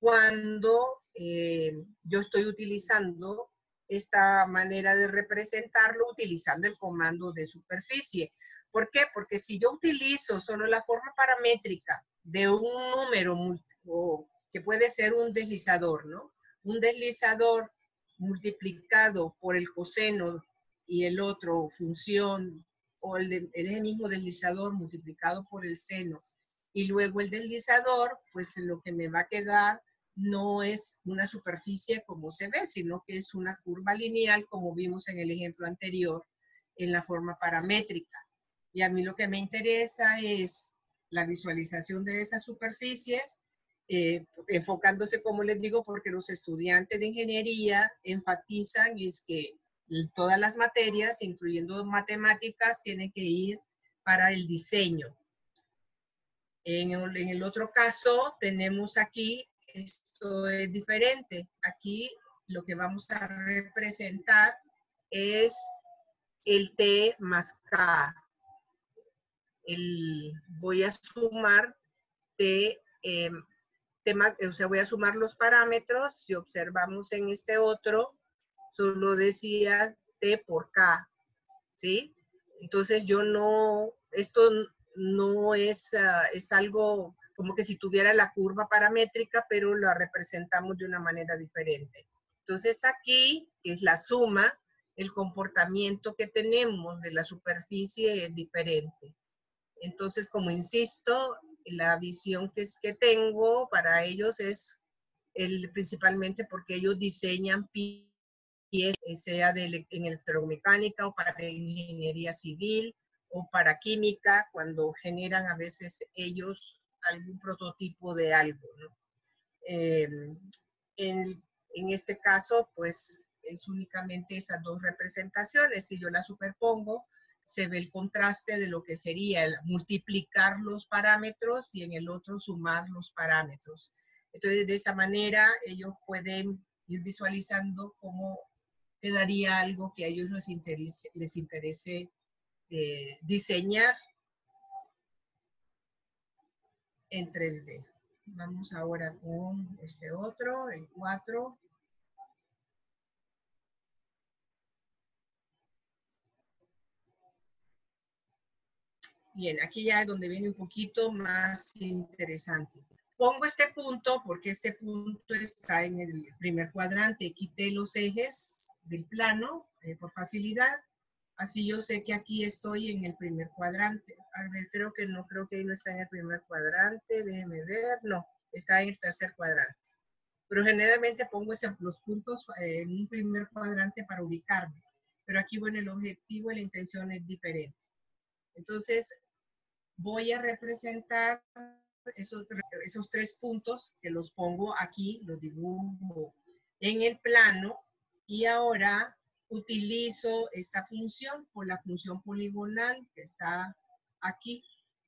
cuando eh, yo estoy utilizando esta manera de representarlo utilizando el comando de superficie. ¿Por qué? Porque si yo utilizo solo la forma paramétrica de un número que puede ser un deslizador, ¿no? Un deslizador multiplicado por el coseno y el otro función, o el, el mismo deslizador multiplicado por el seno, y luego el deslizador, pues lo que me va a quedar no es una superficie como se ve, sino que es una curva lineal como vimos en el ejemplo anterior en la forma paramétrica. Y a mí lo que me interesa es la visualización de esas superficies, eh, enfocándose, como les digo, porque los estudiantes de ingeniería enfatizan es que todas las materias, incluyendo matemáticas, tienen que ir para el diseño. En en el otro caso, tenemos aquí esto es diferente. Aquí lo que vamos a representar es el T más K. El, voy a sumar T, eh, o sea, voy a sumar los parámetros. Si observamos en este otro, solo decía T por K, ¿sí? Entonces yo no, esto no es, ah, es algo como que si tuviera la curva paramétrica, pero la representamos de una manera diferente. Entonces aquí es la suma, el comportamiento que tenemos de la superficie es diferente. Entonces, como insisto, la visión que, es, que tengo para ellos es el, principalmente porque ellos diseñan pies, sea de, en electromecánica o para ingeniería civil o para química, cuando generan a veces ellos algún prototipo de algo. Eh, en, este caso, pues es únicamente esas dos representaciones. Si yo las superpongo, se ve el contraste de lo que sería multiplicar los parámetros y en el otro sumar los parámetros. Entonces, de esa manera, ellos pueden ir visualizando cómo quedaría algo que a ellos les interese, les interese eh, diseñar en 3D. Vamos ahora con este otro, el 4. Bien, aquí ya es donde viene un poquito más interesante. Pongo este punto porque este punto está en el primer cuadrante. Quité los ejes del plano eh, por facilidad Así yo sé que aquí estoy en el primer cuadrante. A ver, creo que no, creo que ahí no está en el primer cuadrante. Déjeme ver. No, está en el tercer cuadrante. Pero generalmente pongo los puntos eh, en un primer cuadrante para ubicarme. Pero aquí, bueno, el objetivo y la intención es diferente. Entonces, voy a representar esos, esos tres puntos que los pongo aquí, los dibujo en el plano. Y ahora utilizo esta función por la función poligonal que está aquí.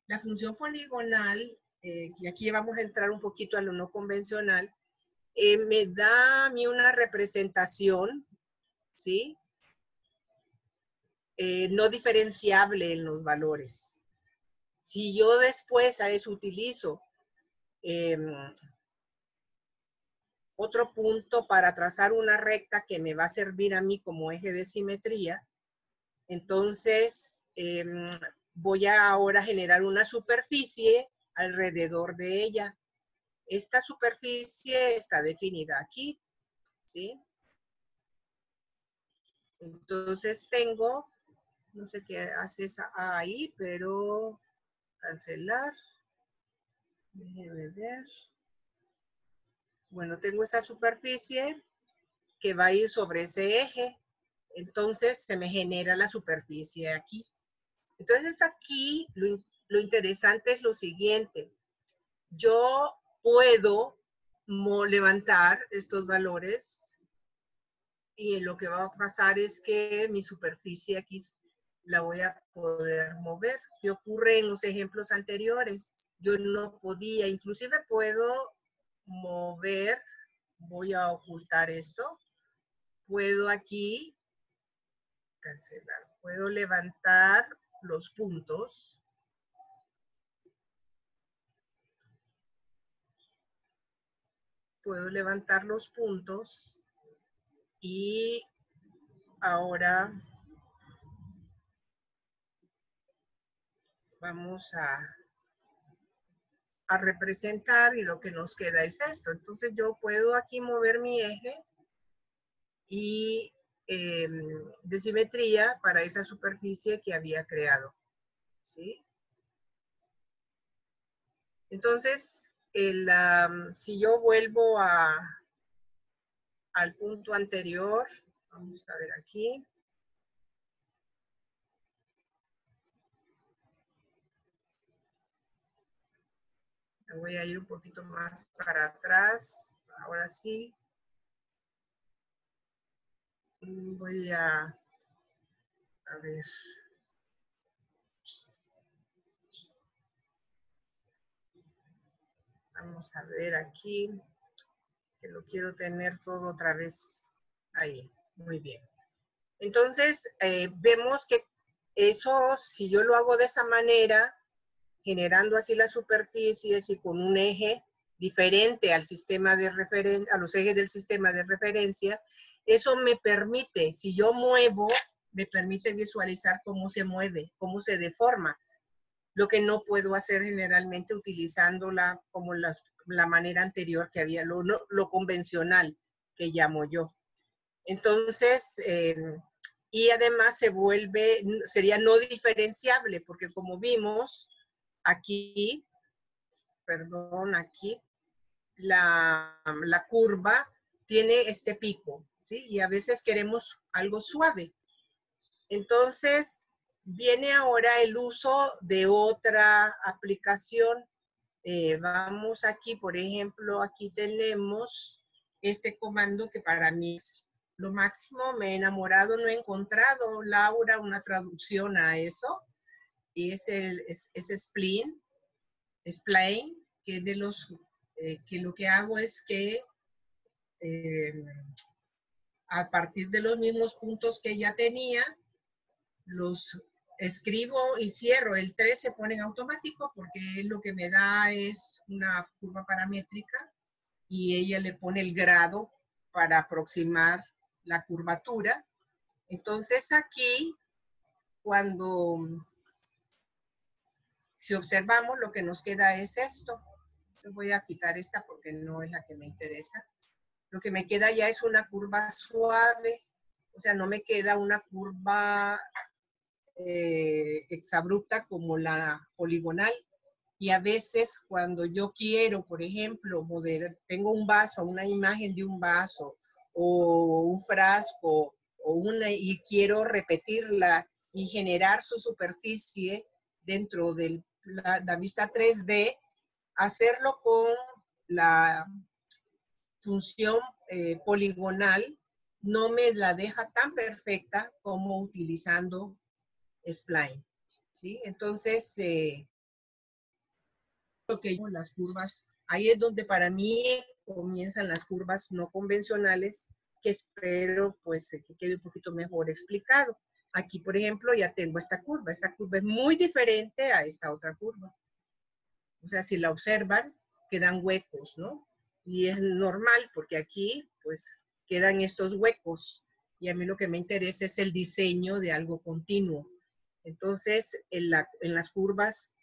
La función poligonal, eh, y aquí vamos a entrar un poquito a lo no convencional, eh, me da a mí una representación, ¿sí? Eh, no diferenciable en los valores. Si yo después a eso utilizo em, otro punto para trazar una recta que me va a servir a mí como eje de simetría. Entonces, em, voy a ahora generar una superficie alrededor de ella. Esta superficie está definida aquí, ¿sí? Entonces tengo, no sé qué hace ahí, pero cancelar. Déjeme ver. Bueno, tengo esa superficie que va a ir sobre ese eje. Entonces se me genera la superficie aquí. Entonces aquí lo, lo interesante es lo siguiente. Yo puedo levantar estos valores y lo que va a pasar es que mi superficie aquí la voy a poder mover. ¿Qué ocurre en los ejemplos anteriores? Yo no podía, inclusive puedo mover, voy a ocultar esto, puedo aquí cancelar, puedo levantar los puntos. Puedo levantar los puntos y ahora vamos a, a representar y lo que nos queda es esto. Entonces yo puedo aquí mover mi eje y eh, de simetría para esa superficie que había creado. ¿sí? Entonces, el, si yo vuelvo a, al punto anterior, vamos a ver aquí. Voy a ir un poquito más para atrás. Ahora sí. Voy a, a ver. Vamos a ver aquí, que lo quiero tener todo otra vez ahí. Muy bien. Entonces, eh, vemos que eso, si yo lo hago de esa manera, generando así las superficies y con un eje diferente al sistema de referencia, a los ejes del sistema de referencia, eso me permite, si yo muevo, me permite visualizar cómo se mueve, cómo se deforma, lo que no puedo hacer generalmente utilizándola como la manera anterior que había, lo, lo convencional que llamo yo. Entonces, em, y además se vuelve, sería no diferenciable, porque como vimos aquí, perdón, aquí, la, la curva tiene este pico. Y a veces queremos algo suave. Entonces, viene ahora el uso de otra aplicación. Eh, vamos aquí, por ejemplo, aquí tenemos este comando que para mí es lo máximo. Me he enamorado, no he encontrado, Laura, una traducción a eso. Y es el es, spleen, spline, que de los eh, que lo que hago es que eh, a partir de los mismos puntos que ya tenía, los escribo y cierro. El 3 se pone en automático porque lo que me da es una curva paramétrica y ella le pone el grado para aproximar la curvatura. Entonces aquí, cuando, si observamos, lo que nos queda es esto. voy a quitar esta porque no es la que me interesa. Lo que me queda ya es una curva suave, o sea, no me queda una curva eh, exabrupta como la poligonal. Y a veces cuando yo quiero, por ejemplo, modelar, tengo un vaso, una imagen de un vaso o un frasco o una, y quiero repetirla y generar su superficie dentro de la, vista 3D, hacerlo con la función eh, poligonal no me la deja tan perfecta como utilizando spline. ¿sí? Entonces, eh, que las curvas, ahí es donde para mí comienzan las curvas no convencionales que espero pues que quede un poquito mejor explicado. Aquí, por ejemplo, ya tengo esta curva. Esta curva es muy diferente a esta otra curva. O sea, si la observan, quedan huecos, ¿no? y es normal porque aquí pues quedan estos huecos y a mí lo que me interesa es el diseño de algo continuo. Entonces, en, las curvas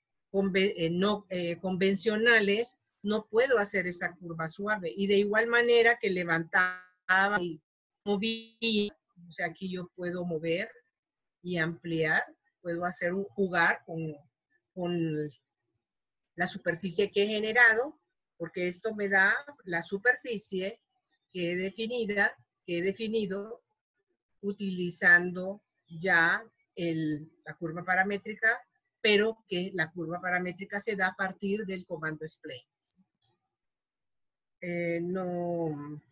eh, no eh, convencionales no puedo hacer esa curva suave y de igual manera que levantaba y movía, o sea, aquí yo puedo mover y ampliar, puedo hacer un jugar con, con la superficie que he generado porque esto me da la superficie que he definida, que he definido utilizando ya la curva paramétrica, pero que la curva paramétrica se da a partir del comando spline. Eh, no,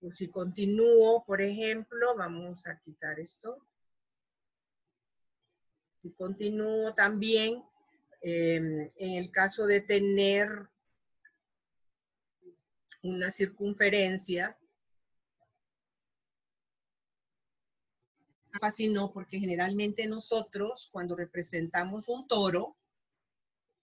Pues si continúo, por ejemplo, vamos a quitar esto. Continúo también, em, en el caso de tener una circunferencia, fácil no, porque generalmente nosotros cuando representamos un toro,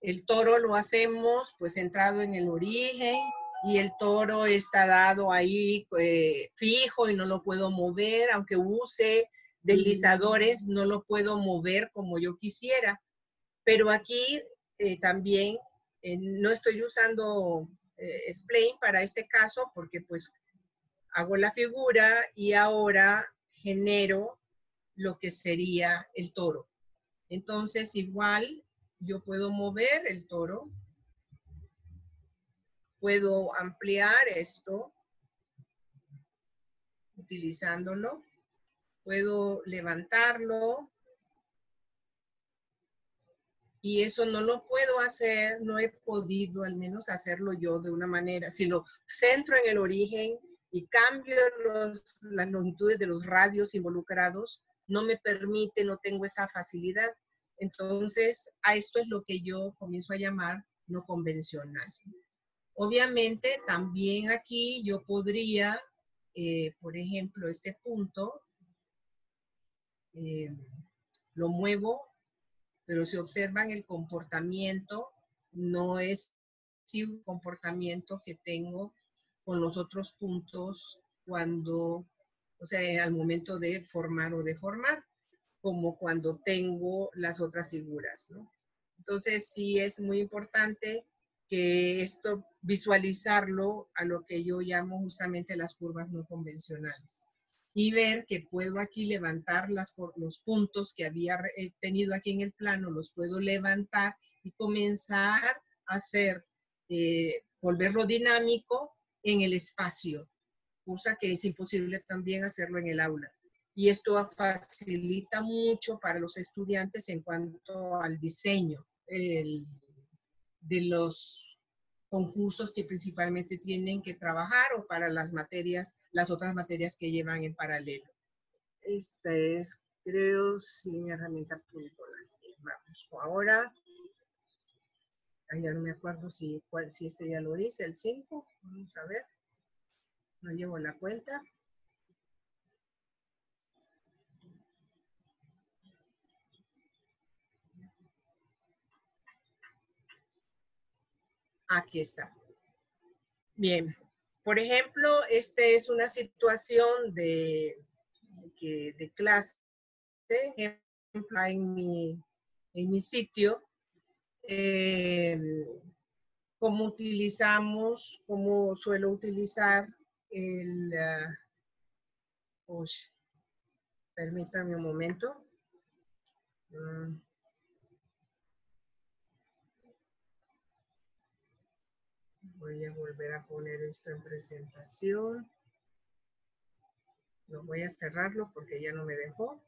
el toro lo hacemos pues centrado en el origen y el toro está dado ahí eh, fijo y no lo puedo mover, aunque use deslizadores, no lo puedo mover como yo quisiera. Pero aquí eh, también eh, no estoy usando spline para este caso porque pues hago la figura y ahora genero lo que sería el toro. Entonces, igual yo puedo mover el toro, puedo ampliar esto utilizándolo, puedo levantarlo y eso no lo puedo hacer, no he podido al menos hacerlo yo de una manera. Si lo centro en el origen y cambio las longitudes de los radios involucrados, no me permite, no tengo esa facilidad. Entonces, a esto es lo que yo comienzo a llamar no convencional. Obviamente, también aquí yo podría, eh, por ejemplo, este punto, eh, lo muevo, pero si observan el comportamiento, no es un comportamiento que tengo con los otros puntos cuando o sea, al momento de formar o deformar, como cuando tengo las otras figuras, ¿no? Entonces, sí es muy importante que esto visualizarlo a lo que yo llamo justamente las curvas no convencionales y ver que puedo aquí levantar las, los puntos que había tenido aquí en el plano, los puedo levantar y comenzar a hacer, eh, volverlo dinámico en el espacio, cosa que es imposible también hacerlo en el aula. Y esto facilita mucho para los estudiantes en cuanto al diseño de los concursos que principalmente tienen que trabajar o para las materias, las otras materias que llevan en paralelo. Esta es, creo, sin herramienta Vamos, ahora, ya no me acuerdo si, cuál, si este ya lo dice, el 5, vamos a ver no llevo la cuenta. Aquí está. Bien, por ejemplo, esta es una situación de, de clase, ejemplo, en mi, en mi sitio, eh, cómo utilizamos, cómo suelo utilizar el... Uh, permítanme un momento. Mm. Voy a volver a poner esto en presentación. No voy a cerrarlo porque ya no me dejó.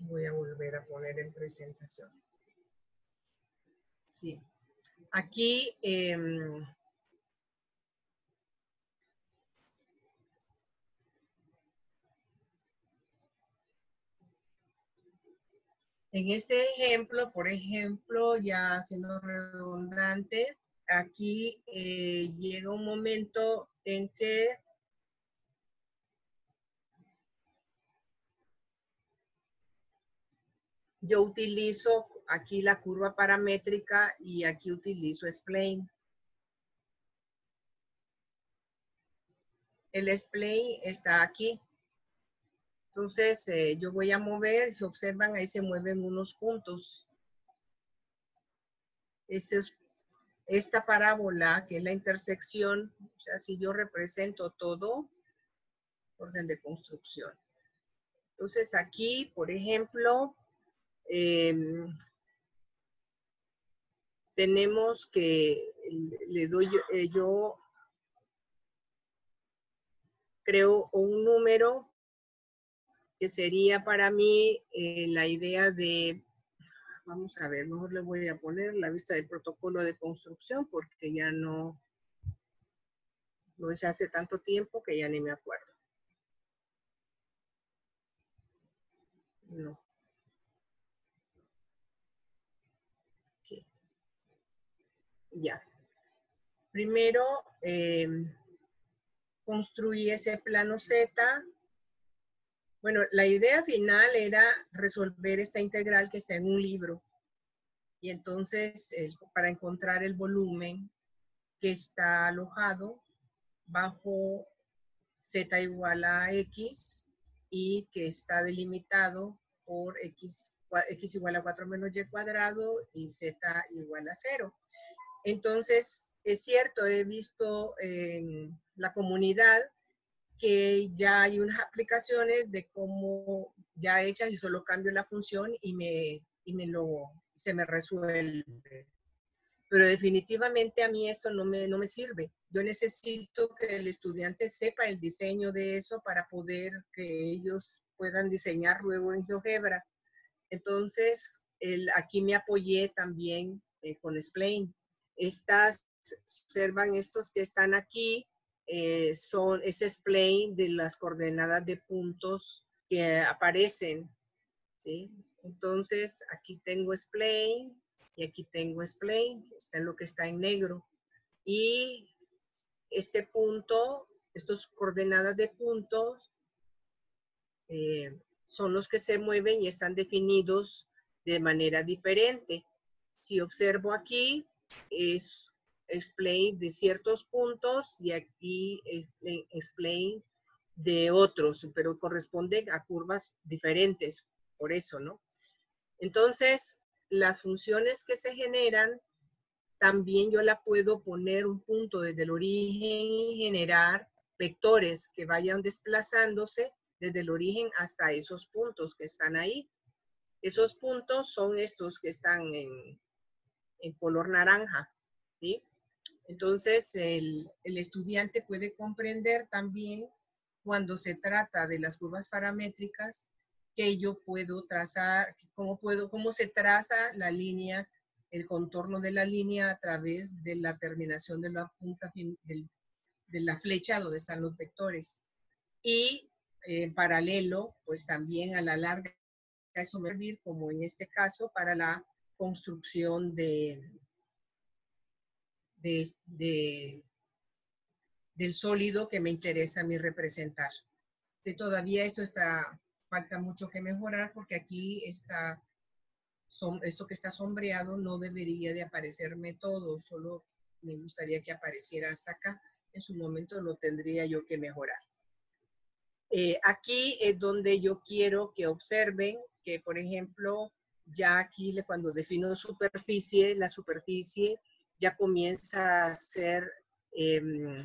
Voy a volver a poner en presentación. Sí. Aquí eh, En este ejemplo, por ejemplo, ya siendo redundante, aquí eh, llega un momento en que yo utilizo aquí la curva paramétrica y aquí utilizo spline. El spline está aquí. Entonces, eh, yo voy a mover, si observan, ahí se mueven unos puntos. Este es, esta parábola, que es la intersección, o sea, si yo represento todo, orden de construcción. Entonces, aquí, por ejemplo, em, tenemos que, le doy eh, yo creo un número que sería para mí eh, la idea de, vamos a ver, mejor le voy a poner la vista del protocolo de construcción porque ya no, Lo hice hace tanto tiempo que ya ni me acuerdo. No. Ya. Primero, eh, construí ese plano Z. Bueno, la idea final era resolver esta integral que está en un libro. Y entonces, para encontrar el volumen que está alojado bajo z igual a x y que está delimitado por x, x igual a 4 menos y cuadrado y z igual a 0. Entonces, es cierto, he visto en la comunidad que ya hay unas aplicaciones de cómo ya hechas y solo cambio la función y me, y me lo, se me resuelve. Pero definitivamente a mí esto no me, no me sirve. Yo necesito que el estudiante sepa el diseño de eso para poder que ellos puedan diseñar luego en GeoGebra. Entonces, el, aquí me apoyé también eh, con Explain. Estas, observan estos que están aquí, eh, son ese explain de las coordenadas de puntos que aparecen, ¿sí? Entonces, aquí tengo explain y aquí tengo explain, está en lo que está en negro. Y este punto, estos coordenadas de puntos, eh, son los que se mueven y están definidos de manera diferente. Si observo aquí, es explain de ciertos puntos y aquí explain de otros, pero corresponde a curvas diferentes, por eso, ¿no? Entonces, las funciones que se generan, también yo la puedo poner un punto desde el origen y generar vectores que vayan desplazándose desde el origen hasta esos puntos que están ahí. Esos puntos son estos que están en, en color naranja, ¿sí? Entonces, el, estudiante puede comprender también cuando se trata de las curvas paramétricas que yo puedo trazar, cómo, puedo, cómo se traza la línea, el contorno de la línea a través de la terminación de la punta de la flecha donde están los vectores. Y en paralelo, pues también a la larga, eso me servir, como en este caso, para la construcción de, de, del sólido que me interesa a mí representar. De todavía esto está, falta mucho que mejorar porque aquí está, esto que está sombreado no debería de aparecerme todo, solo me gustaría que apareciera hasta acá. En su momento lo tendría yo que mejorar. Eh, aquí es donde yo quiero que observen que, por ejemplo, ya aquí cuando defino superficie, la superficie ya comienza a ser em,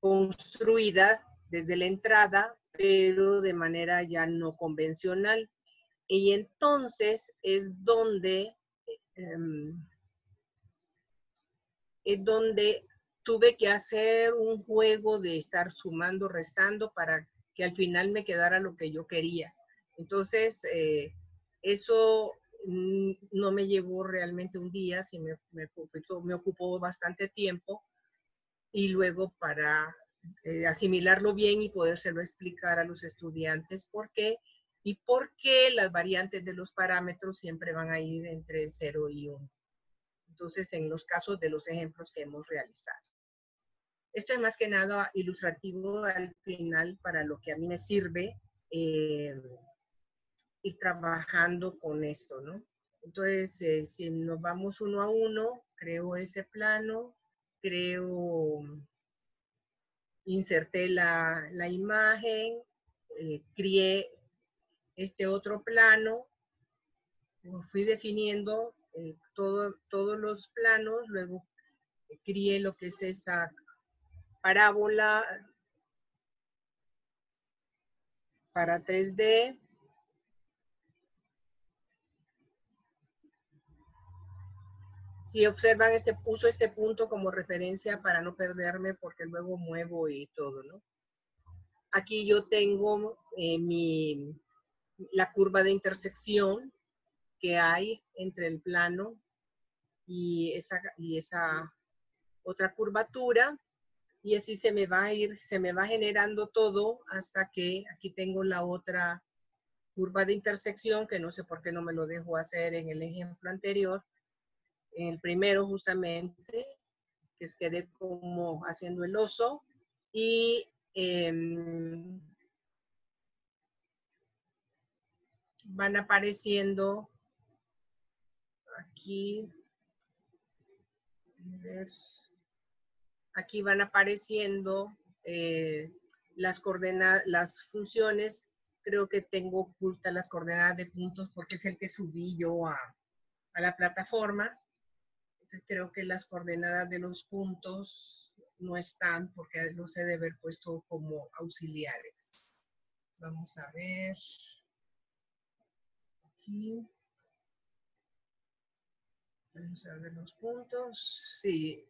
construida desde la entrada, pero de manera ya no convencional. Y entonces es donde, em, es donde tuve que hacer un juego de estar sumando, restando para que al final me quedara lo que yo quería. Entonces, eh, eso no me llevó realmente un día, sí me, me, ocupó bastante tiempo y luego para eh, asimilarlo bien y podérselo explicar a los estudiantes por qué y por qué las variantes de los parámetros siempre van a ir entre 0 y 1. Entonces, en los casos de los ejemplos que hemos realizado. Esto es más que nada ilustrativo al final para lo que a mí me sirve eh, ir trabajando con esto, ¿no? Entonces, eh, si nos vamos uno a uno, creo ese plano, creo, inserté la, imagen, eh, crié este otro plano, fui definiendo eh, todo, todos los planos, luego crié lo que es esa parábola para 3D, si observan, este, uso este punto como referencia para no perderme porque luego muevo y todo, ¿no? Aquí yo tengo eh, mi, la curva de intersección que hay entre el plano y esa, y esa otra curvatura. y así se me va a ir, se me va generando todo hasta que aquí tengo la otra curva de intersección, que no sé por qué no me lo dejo hacer en el ejemplo anterior. El primero justamente, que es quedé como haciendo el oso. Y em, van apareciendo aquí, aquí van apareciendo eh, las coordenadas, las funciones, creo que tengo ocultas las coordenadas de puntos porque es el que subí yo a, a la plataforma. Entonces creo que las coordenadas de los puntos no están porque los he de haber puesto como auxiliares. Vamos a ver. Aquí. Vamos a ver los puntos. Sí,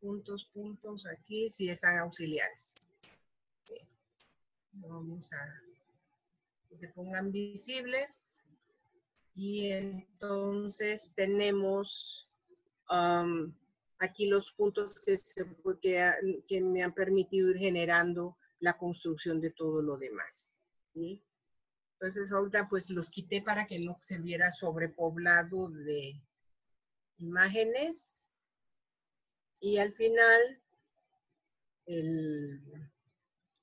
puntos, puntos aquí, sí están auxiliares. Vamos a que se pongan visibles. Y entonces tenemos um, aquí los puntos que, se que, que, me han permitido ir generando la construcción de todo lo demás. Entonces ahorita pues los quité para que no se viera sobrepoblado de, imágenes y al final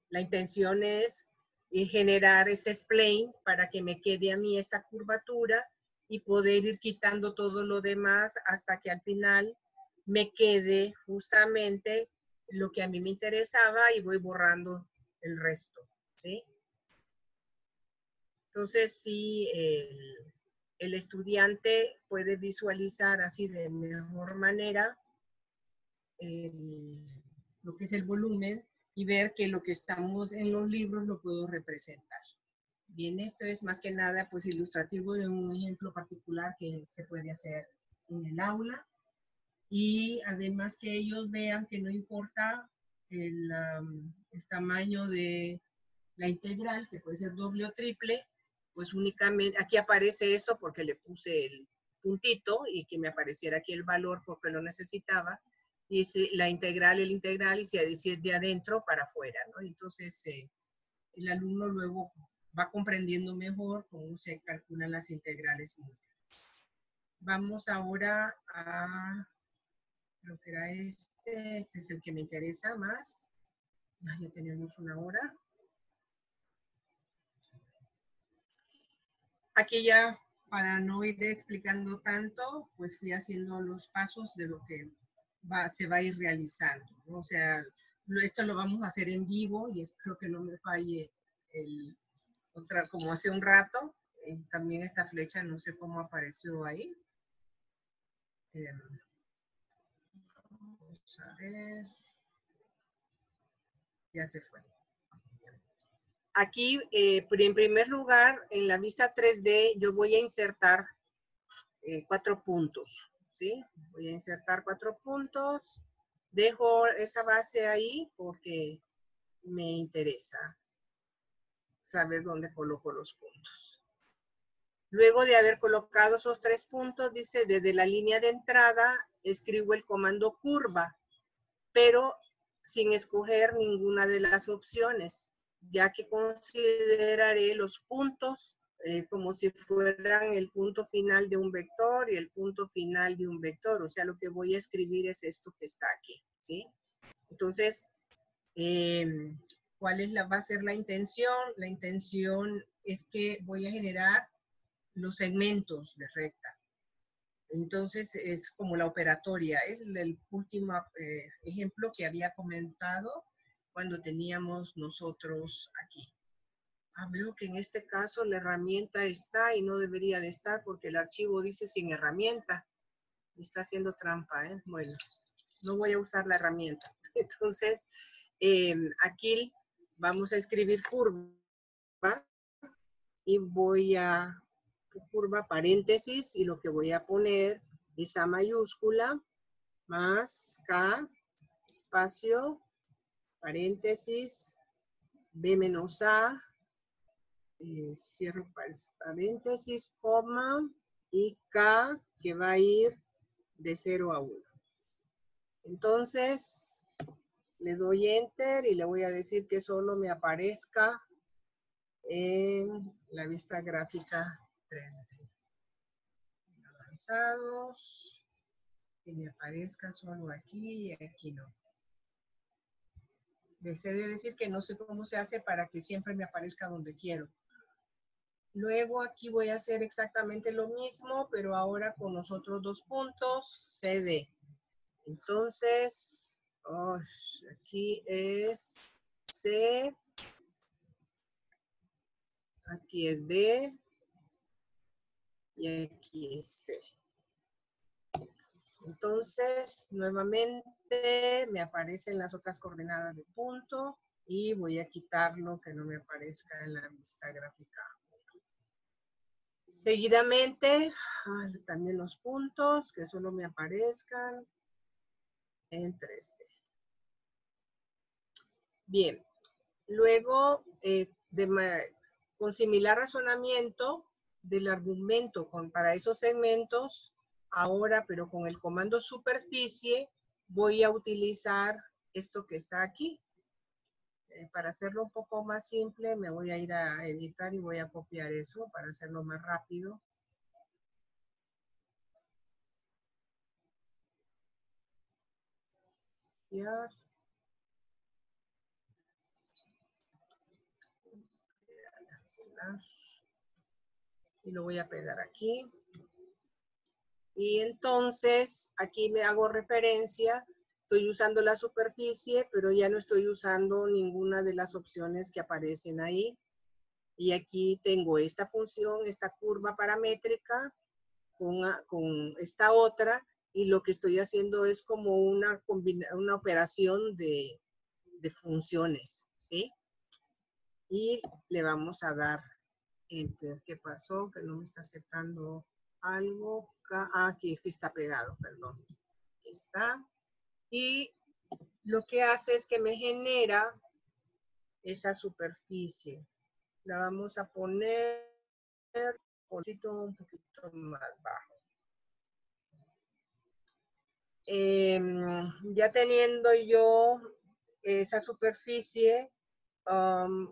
la intención es generar ese spline para que me quede a mí esta curvatura y poder ir quitando todo lo demás hasta que al final me quede justamente lo que a mí me interesaba y voy borrando el resto, ¿sí? Entonces, sí, el, el estudiante puede visualizar así de mejor manera lo que es el volumen y ver que lo que estamos en los libros lo puedo representar. Bien, esto es más que nada pues ilustrativo de un ejemplo particular que se puede hacer en el aula y además que ellos vean que no importa el, tamaño de la integral, que puede ser doble o triple, pues únicamente, aquí aparece esto porque le puse el puntito y que me apareciera aquí el valor porque lo necesitaba. Y es la integral, el integral, y se dice de adentro para afuera, ¿no? Entonces, eh, el alumno luego va comprendiendo mejor cómo se calculan las integrales múltiples. Vamos ahora a lo que era este, este es el que me interesa más. Ya tenemos una hora. Aquí ya, para no ir explicando tanto, pues fui haciendo los pasos de lo que va, se va a ir realizando. O sea, esto lo vamos a hacer en vivo y espero que no me falle el, como hace un rato. Eh, también esta flecha, no sé cómo apareció ahí. Eh, vamos a ver. Ya se fue. Aquí, eh, en primer lugar, en la vista 3D, yo voy a insertar eh, cuatro puntos, ¿sí? Voy a insertar cuatro puntos. Dejo esa base ahí porque me interesa saber dónde coloco los puntos. Luego de haber colocado esos tres puntos, dice, desde la línea de entrada, escribo el comando curva, pero sin escoger ninguna de las opciones ya que consideraré los puntos eh, como si fueran el punto final de un vector y el punto final de un vector. O sea, lo que voy a escribir es esto que está aquí, ¿sí? Entonces, em, ¿cuál es la, va a ser la intención? La intención es que voy a generar los segmentos de recta. Entonces, es como la operatoria. Es el, último eh, ejemplo que había comentado cuando teníamos nosotros aquí. Ah, veo que en este caso la herramienta está y no debería de estar porque el archivo dice sin herramienta. Está haciendo trampa, ¿eh? Bueno, no voy a usar la herramienta. Entonces, em, aquí vamos a escribir curva y voy a curva paréntesis y lo que voy a poner es A mayúscula más K espacio paréntesis, B menos A, eh, cierro paréntesis, coma, y K que va a ir de 0 a 1. Entonces, le doy enter y le voy a decir que solo me aparezca en la vista gráfica 3D. Avanzados, que me aparezca solo aquí y aquí no. Deseo decir que no sé cómo se hace para que siempre me aparezca donde quiero. Luego aquí voy a hacer exactamente lo mismo, pero ahora con los otros dos puntos, CD. Entonces, aquí es C, aquí es D, y aquí es C. Entonces, nuevamente me aparecen las otras coordenadas de punto y voy a quitarlo que no me aparezca en la vista gráfica. Seguidamente, también los puntos que solo me aparezcan en 3D. Bien, luego eh, con similar razonamiento del argumento con, para esos segmentos, Ahora, pero con el comando superficie, voy a utilizar esto que está aquí. Eh, para hacerlo un poco más simple, me voy a ir a editar y voy a copiar eso para hacerlo más rápido. Y lo voy a pegar aquí. Y entonces aquí me hago referencia, estoy usando la superficie, pero ya no estoy usando ninguna de las opciones que aparecen ahí. Y aquí tengo esta función, esta curva paramétrica con, con esta otra, y lo que estoy haciendo es como una, una operación de, de funciones, ¿sí? Y le vamos a dar enter. ¿Qué pasó? Que no me está aceptando algo. Ah, aquí es que está pegado, perdón. está. Y lo que hace es que me genera esa superficie. La vamos a poner un poquito más bajo. Em, ya teniendo yo esa superficie, um,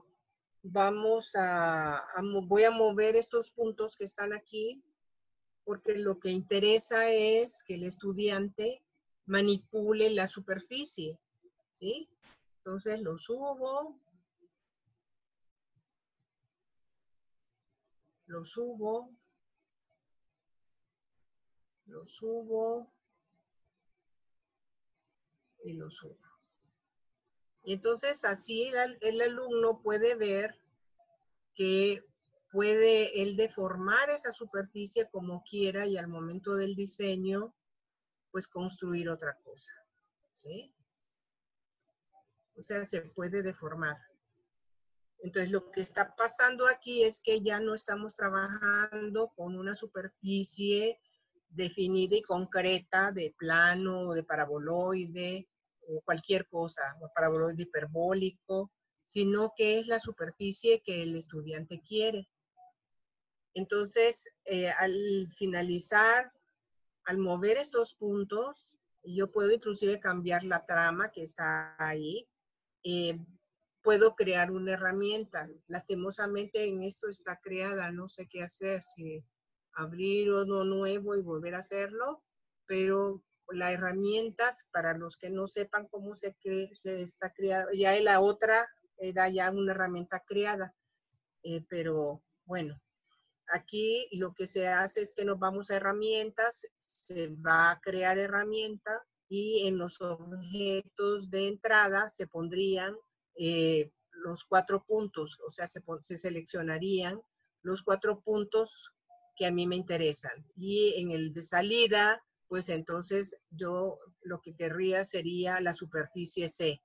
vamos a, voy a mover estos puntos que están aquí porque lo que interesa es que el estudiante manipule la superficie, ¿sí? Entonces lo subo, lo subo, lo subo y lo subo. Y entonces así el, el alumno puede ver que puede él deformar esa superficie como quiera y al momento del diseño, pues construir otra cosa. ¿Sí? O sea, se puede deformar. Entonces, lo que está pasando aquí es que ya no estamos trabajando con una superficie definida y concreta de plano, de paraboloide, o cualquier cosa, o paraboloide hiperbólico, sino que es la superficie que el estudiante quiere. Entonces, eh, al finalizar, al mover estos puntos, yo puedo inclusive cambiar la trama que está ahí. Eh, puedo crear una herramienta. Lastimosamente en esto está creada, no sé qué hacer, si abrir uno nuevo y volver a hacerlo, pero la herramienta, para los que no sepan cómo se, está creada, ya la otra era ya una herramienta creada, eh, pero bueno, Aquí lo que se hace es que nos vamos a herramientas, se va a crear herramienta y en los objetos de entrada se pondrían eh, los cuatro puntos, o sea, se, se seleccionarían los cuatro puntos que a mí me interesan. Y en el de salida, pues entonces yo lo que querría sería la superficie C.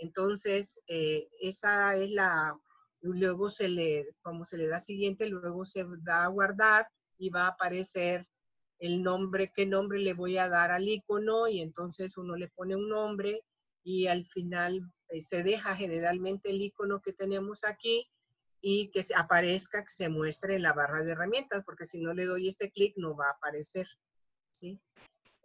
Entonces, eh, esa es la luego se le, como se le da siguiente, luego se da a guardar y va a aparecer el nombre, qué nombre le voy a dar al icono y entonces uno le pone un nombre y al final eh, se deja generalmente el icono que tenemos aquí y que aparezca, que se muestre en la barra de herramientas, porque si no le doy este clic no va a aparecer, ¿sí?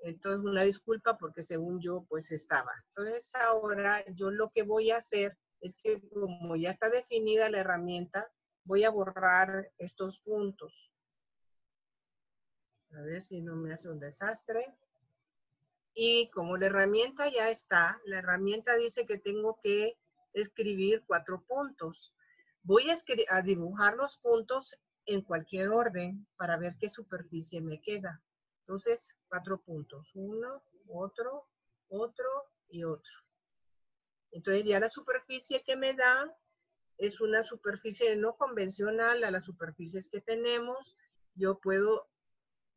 Entonces, una disculpa porque según yo, pues estaba. Entonces, ahora yo lo que voy a hacer es que como ya está definida la herramienta, voy a borrar estos puntos. A ver si no me hace un desastre. Y como la herramienta ya está, la herramienta dice que tengo que escribir cuatro puntos. Voy a, a dibujar los puntos en cualquier orden para ver qué superficie me queda. Entonces, cuatro puntos. Uno, otro, otro y otro. Entonces ya la superficie que me da es una superficie no convencional a las superficies que tenemos. Yo puedo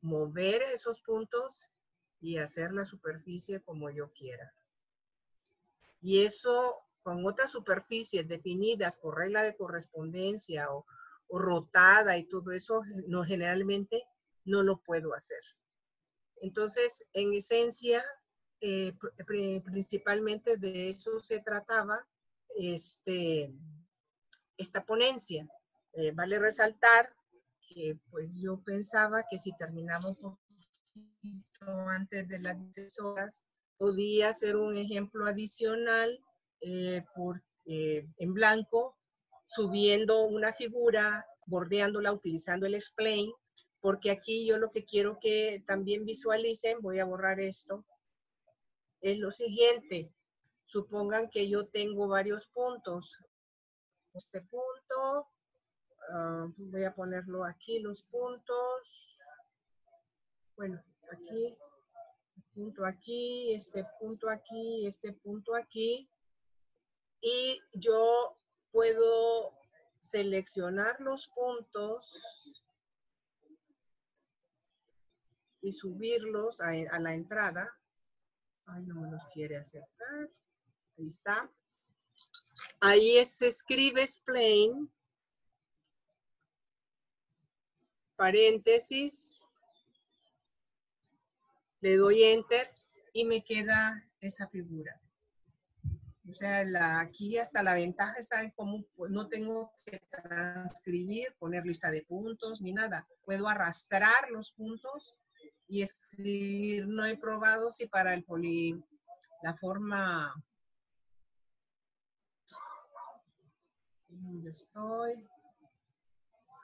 mover esos puntos y hacer la superficie como yo quiera. Y eso con otras superficies definidas por regla de correspondencia o, o rotada y todo eso, no, generalmente no lo puedo hacer. Entonces, en esencia, eh, principalmente de eso se trataba este, esta ponencia. Eh, vale resaltar que pues yo pensaba que si terminamos un poquito antes de las 10 horas, podía ser un ejemplo adicional eh, en blanco, subiendo una figura, bordeándola, utilizando el explain, porque aquí yo lo que quiero que también visualicen, voy a borrar esto, es lo siguiente. Supongan que yo tengo varios puntos. Este punto, ah, voy a ponerlo aquí, los puntos. Bueno, aquí, punto aquí, este punto aquí, este punto aquí. Y yo puedo seleccionar los puntos y subirlos a, la entrada. Ay, no me los quiere aceptar. Ahí está. Ahí se escribe explain, paréntesis, le doy enter y me queda esa figura. O sea, aquí hasta la ventaja está en cómo pues, no tengo que transcribir, poner lista de puntos ni nada. Puedo arrastrar los puntos y escribir no he probado si para el poli la forma ¿Dónde estoy?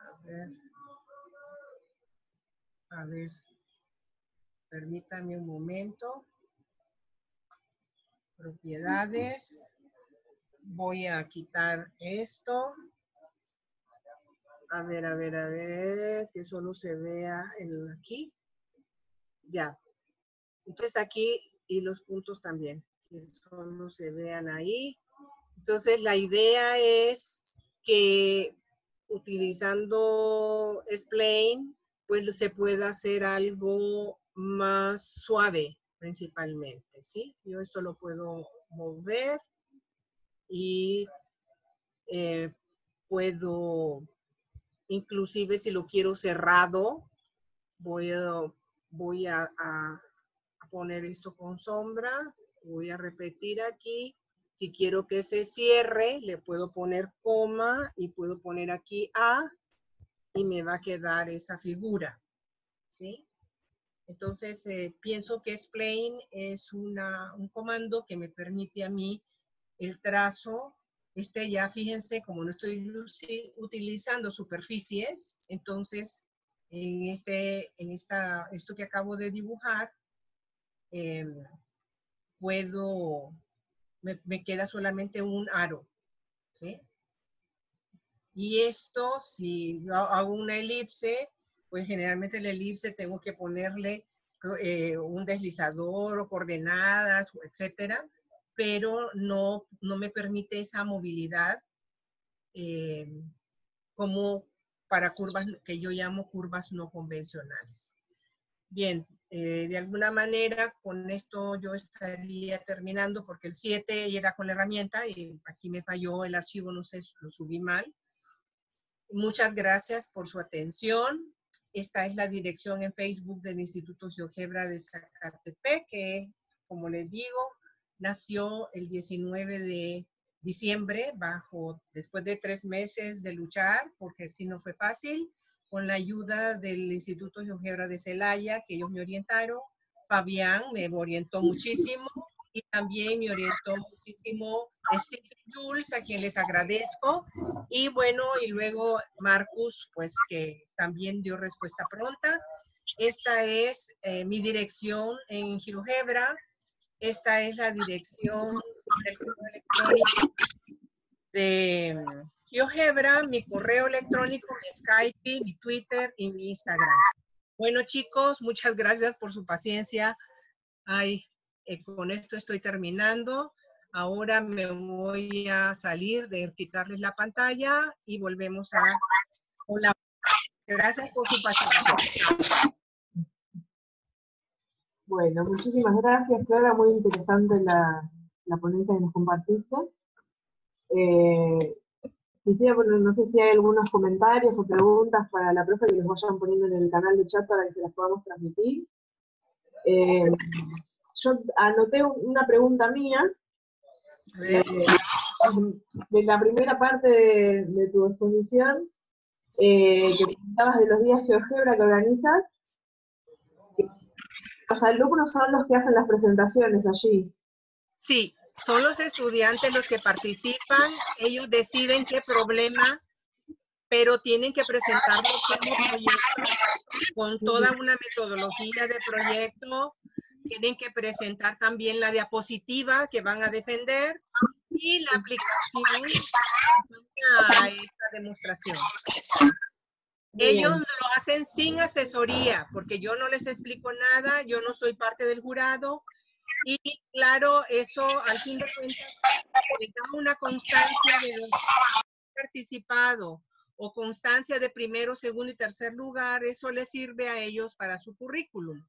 A ver. A ver. Permítame un momento. Propiedades. Voy a quitar esto. A ver, a ver, a ver, que solo se vea el aquí. Ya. Entonces aquí, y los puntos también, que solo se vean ahí. Entonces la idea es que utilizando Explain, pues se pueda hacer algo más suave principalmente, ¿sí? Yo esto lo puedo mover y eh, puedo, inclusive si lo quiero cerrado, voy a voy a, poner esto con sombra, voy a repetir aquí. Si quiero que se cierre, le puedo poner coma y puedo poner aquí A y me va a quedar esa figura. ¿Sí? Entonces, eh, pienso que explain es una, un comando que me permite a mí el trazo. Este ya, fíjense, como no estoy utilizando superficies, entonces en, este, en esta, esto que acabo de dibujar, em, puedo, me, queda solamente un aro, ¿sí? Y esto, si yo hago una elipse, pues generalmente la elipse tengo que ponerle eh, un deslizador o coordenadas, etcétera, pero no, no me permite esa movilidad em, como para curvas que yo llamo curvas no convencionales. Bien, eh, de alguna manera con esto yo estaría terminando porque el 7 era con la herramienta y aquí me falló el archivo, no sé, lo subí mal. Muchas gracias por su atención. Esta es la dirección en Facebook del Instituto GeoGebra de Zacatepec, que como les digo, nació el 19 de diciembre, bajo, después de tres meses de luchar, porque si no fue fácil, con la ayuda del Instituto GeoGebra de Celaya, que ellos me orientaron, Fabián me orientó muchísimo y también me orientó muchísimo Stephen Jules, a quien les agradezco. Y bueno, y luego Marcus, pues que también dio respuesta pronta. Esta es eh, mi dirección en GeoGebra. Esta es la dirección del correo electrónico de GeoGebra, mi correo electrónico, mi Skype, mi Twitter y mi Instagram. Bueno, chicos, muchas gracias por su paciencia. Ay, eh, con esto estoy terminando. Ahora me voy a salir de quitarles la pantalla y volvemos a... Hola. Gracias por su paciencia. Bueno, muchísimas gracias, Clara. Muy interesante la, la ponencia que nos compartiste. Eh, Quisiera, no sé si hay algunos comentarios o preguntas para la profe que los vayan poniendo en el canal de chat para que se las podamos transmitir. Eh, yo anoté una pregunta mía eh, de la primera parte de, tu exposición, eh, que preguntabas de los días GeoGebra que organizas. Los alumnos son los que hacen las presentaciones allí. Sí, son los estudiantes los que participan, ellos deciden qué problema, pero tienen que presentarlo como proyecto con toda una metodología de proyecto, tienen que presentar también la diapositiva que van a defender y la aplicación a esta demostración. Ellos lo hacen sin asesoría, porque yo no les explico nada, yo no soy parte del jurado, y claro, eso al fin de cuentas le da una constancia de participado o constancia de primero, segundo y tercer lugar, eso les sirve a ellos para su currículum.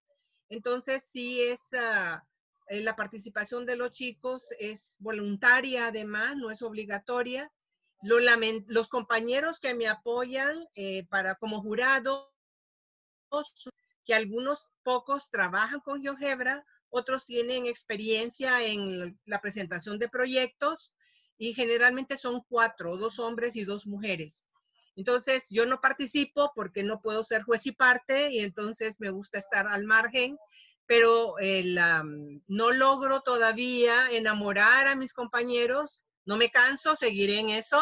Entonces, sí es ah, eh, la participación de los chicos es voluntaria además, no es obligatoria. los compañeros que me apoyan eh, para como jurado, que algunos pocos trabajan con GeoGebra, otros tienen experiencia en la presentación de proyectos y generalmente son cuatro, dos hombres y dos mujeres. Entonces, yo no participo porque no puedo ser juez y parte y entonces me gusta estar al margen, pero no logro todavía enamorar a mis compañeros, no me canso, seguiré en eso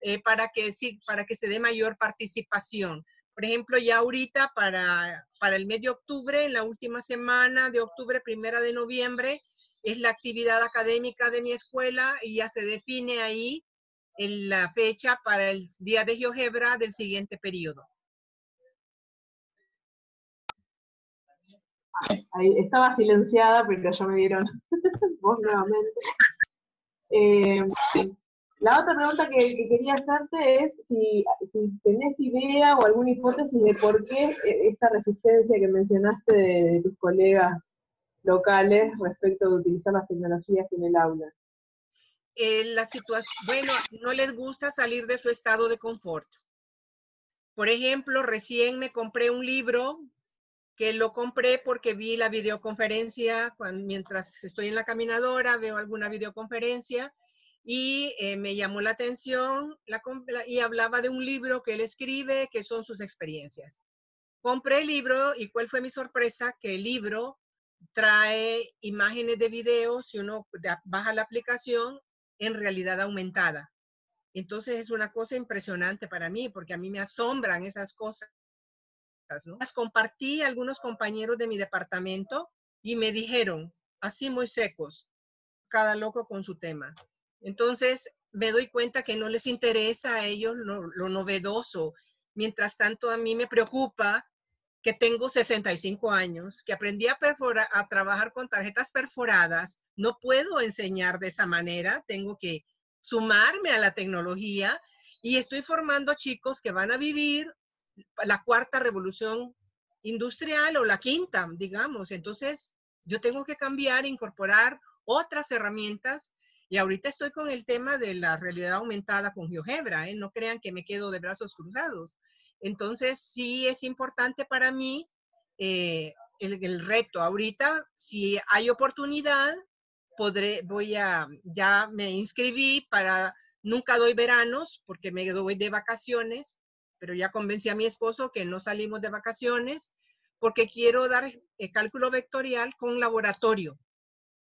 eh, para, que, sí, para que se dé mayor participación. Por ejemplo, ya ahorita para, para el mes de octubre, en la última semana de octubre, primera de noviembre, es la actividad académica de mi escuela y ya se define ahí en la fecha para el día de GeoGebra del siguiente periodo. Estaba silenciada, pero ya me dieron voz nuevamente. Eh, la otra pregunta que, quería hacerte es si, tenés idea o alguna hipótesis de por qué e, esta resistencia que mencionaste de, tus colegas locales respecto de utilizar las tecnologías en el aula. Eh, la situación, bueno, no les gusta salir de su estado de confort. Por ejemplo, recién me compré un libro que lo compré porque vi la videoconferencia mientras estoy en la caminadora, veo alguna videoconferencia y eh, me llamó la atención la, y hablaba de un libro que él escribe, que son sus experiencias. Compré el libro y cuál fue mi sorpresa, que el libro trae imágenes de video, si uno baja la aplicación, en realidad aumentada. Entonces es una cosa impresionante para mí, porque a mí me asombran esas cosas. Las compartí a algunos compañeros de mi departamento y me dijeron, así muy secos, cada loco con su tema. Entonces, me doy cuenta que no les interesa a ellos lo, novedoso. Mientras tanto, a mí me preocupa que tengo 65 años, que aprendí a, a trabajar con tarjetas perforadas, no puedo enseñar de esa manera, tengo que sumarme a la tecnología y estoy formando chicos que van a vivir la cuarta revolución industrial o la quinta, digamos. Entonces, yo tengo que cambiar, incorporar otras herramientas y ahorita estoy con el tema de la realidad aumentada con GeoGebra, ¿eh? no crean que me quedo de brazos cruzados. Entonces, sí es importante para mí eh, el, reto. Ahorita, si hay oportunidad, podré, voy a, ya me inscribí para, nunca doy veranos porque me doy de vacaciones, pero ya convencí a mi esposo que no salimos de vacaciones porque quiero dar el cálculo vectorial con laboratorio.